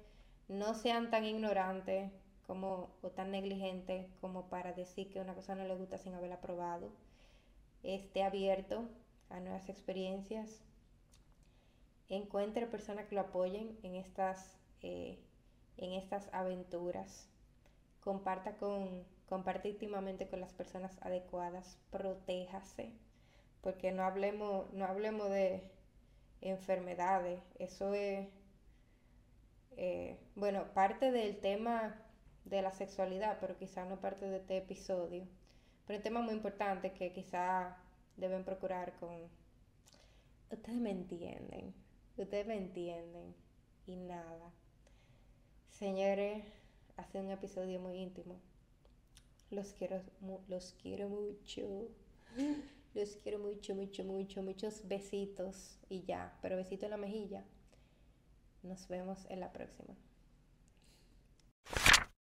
no sean tan ignorantes como, o tan negligentes como para decir que una cosa no le gusta sin haberla probado. Esté abierto a nuevas experiencias. Encuentre personas que lo apoyen en estas, eh, en estas aventuras. Comparta con, comparte íntimamente con las personas adecuadas. Protéjase. Porque no hablemos, no hablemos de enfermedades. Eso es, eh, bueno, parte del tema de la sexualidad, pero quizá no parte de este episodio. Pero un tema muy importante que quizá deben procurar con... Ustedes me entienden, ustedes me entienden. Y nada. Señores, hace un episodio muy íntimo. Los quiero, los quiero mucho. Los quiero mucho, mucho, mucho, muchos besitos y ya, pero besito en la mejilla. Nos vemos en la próxima.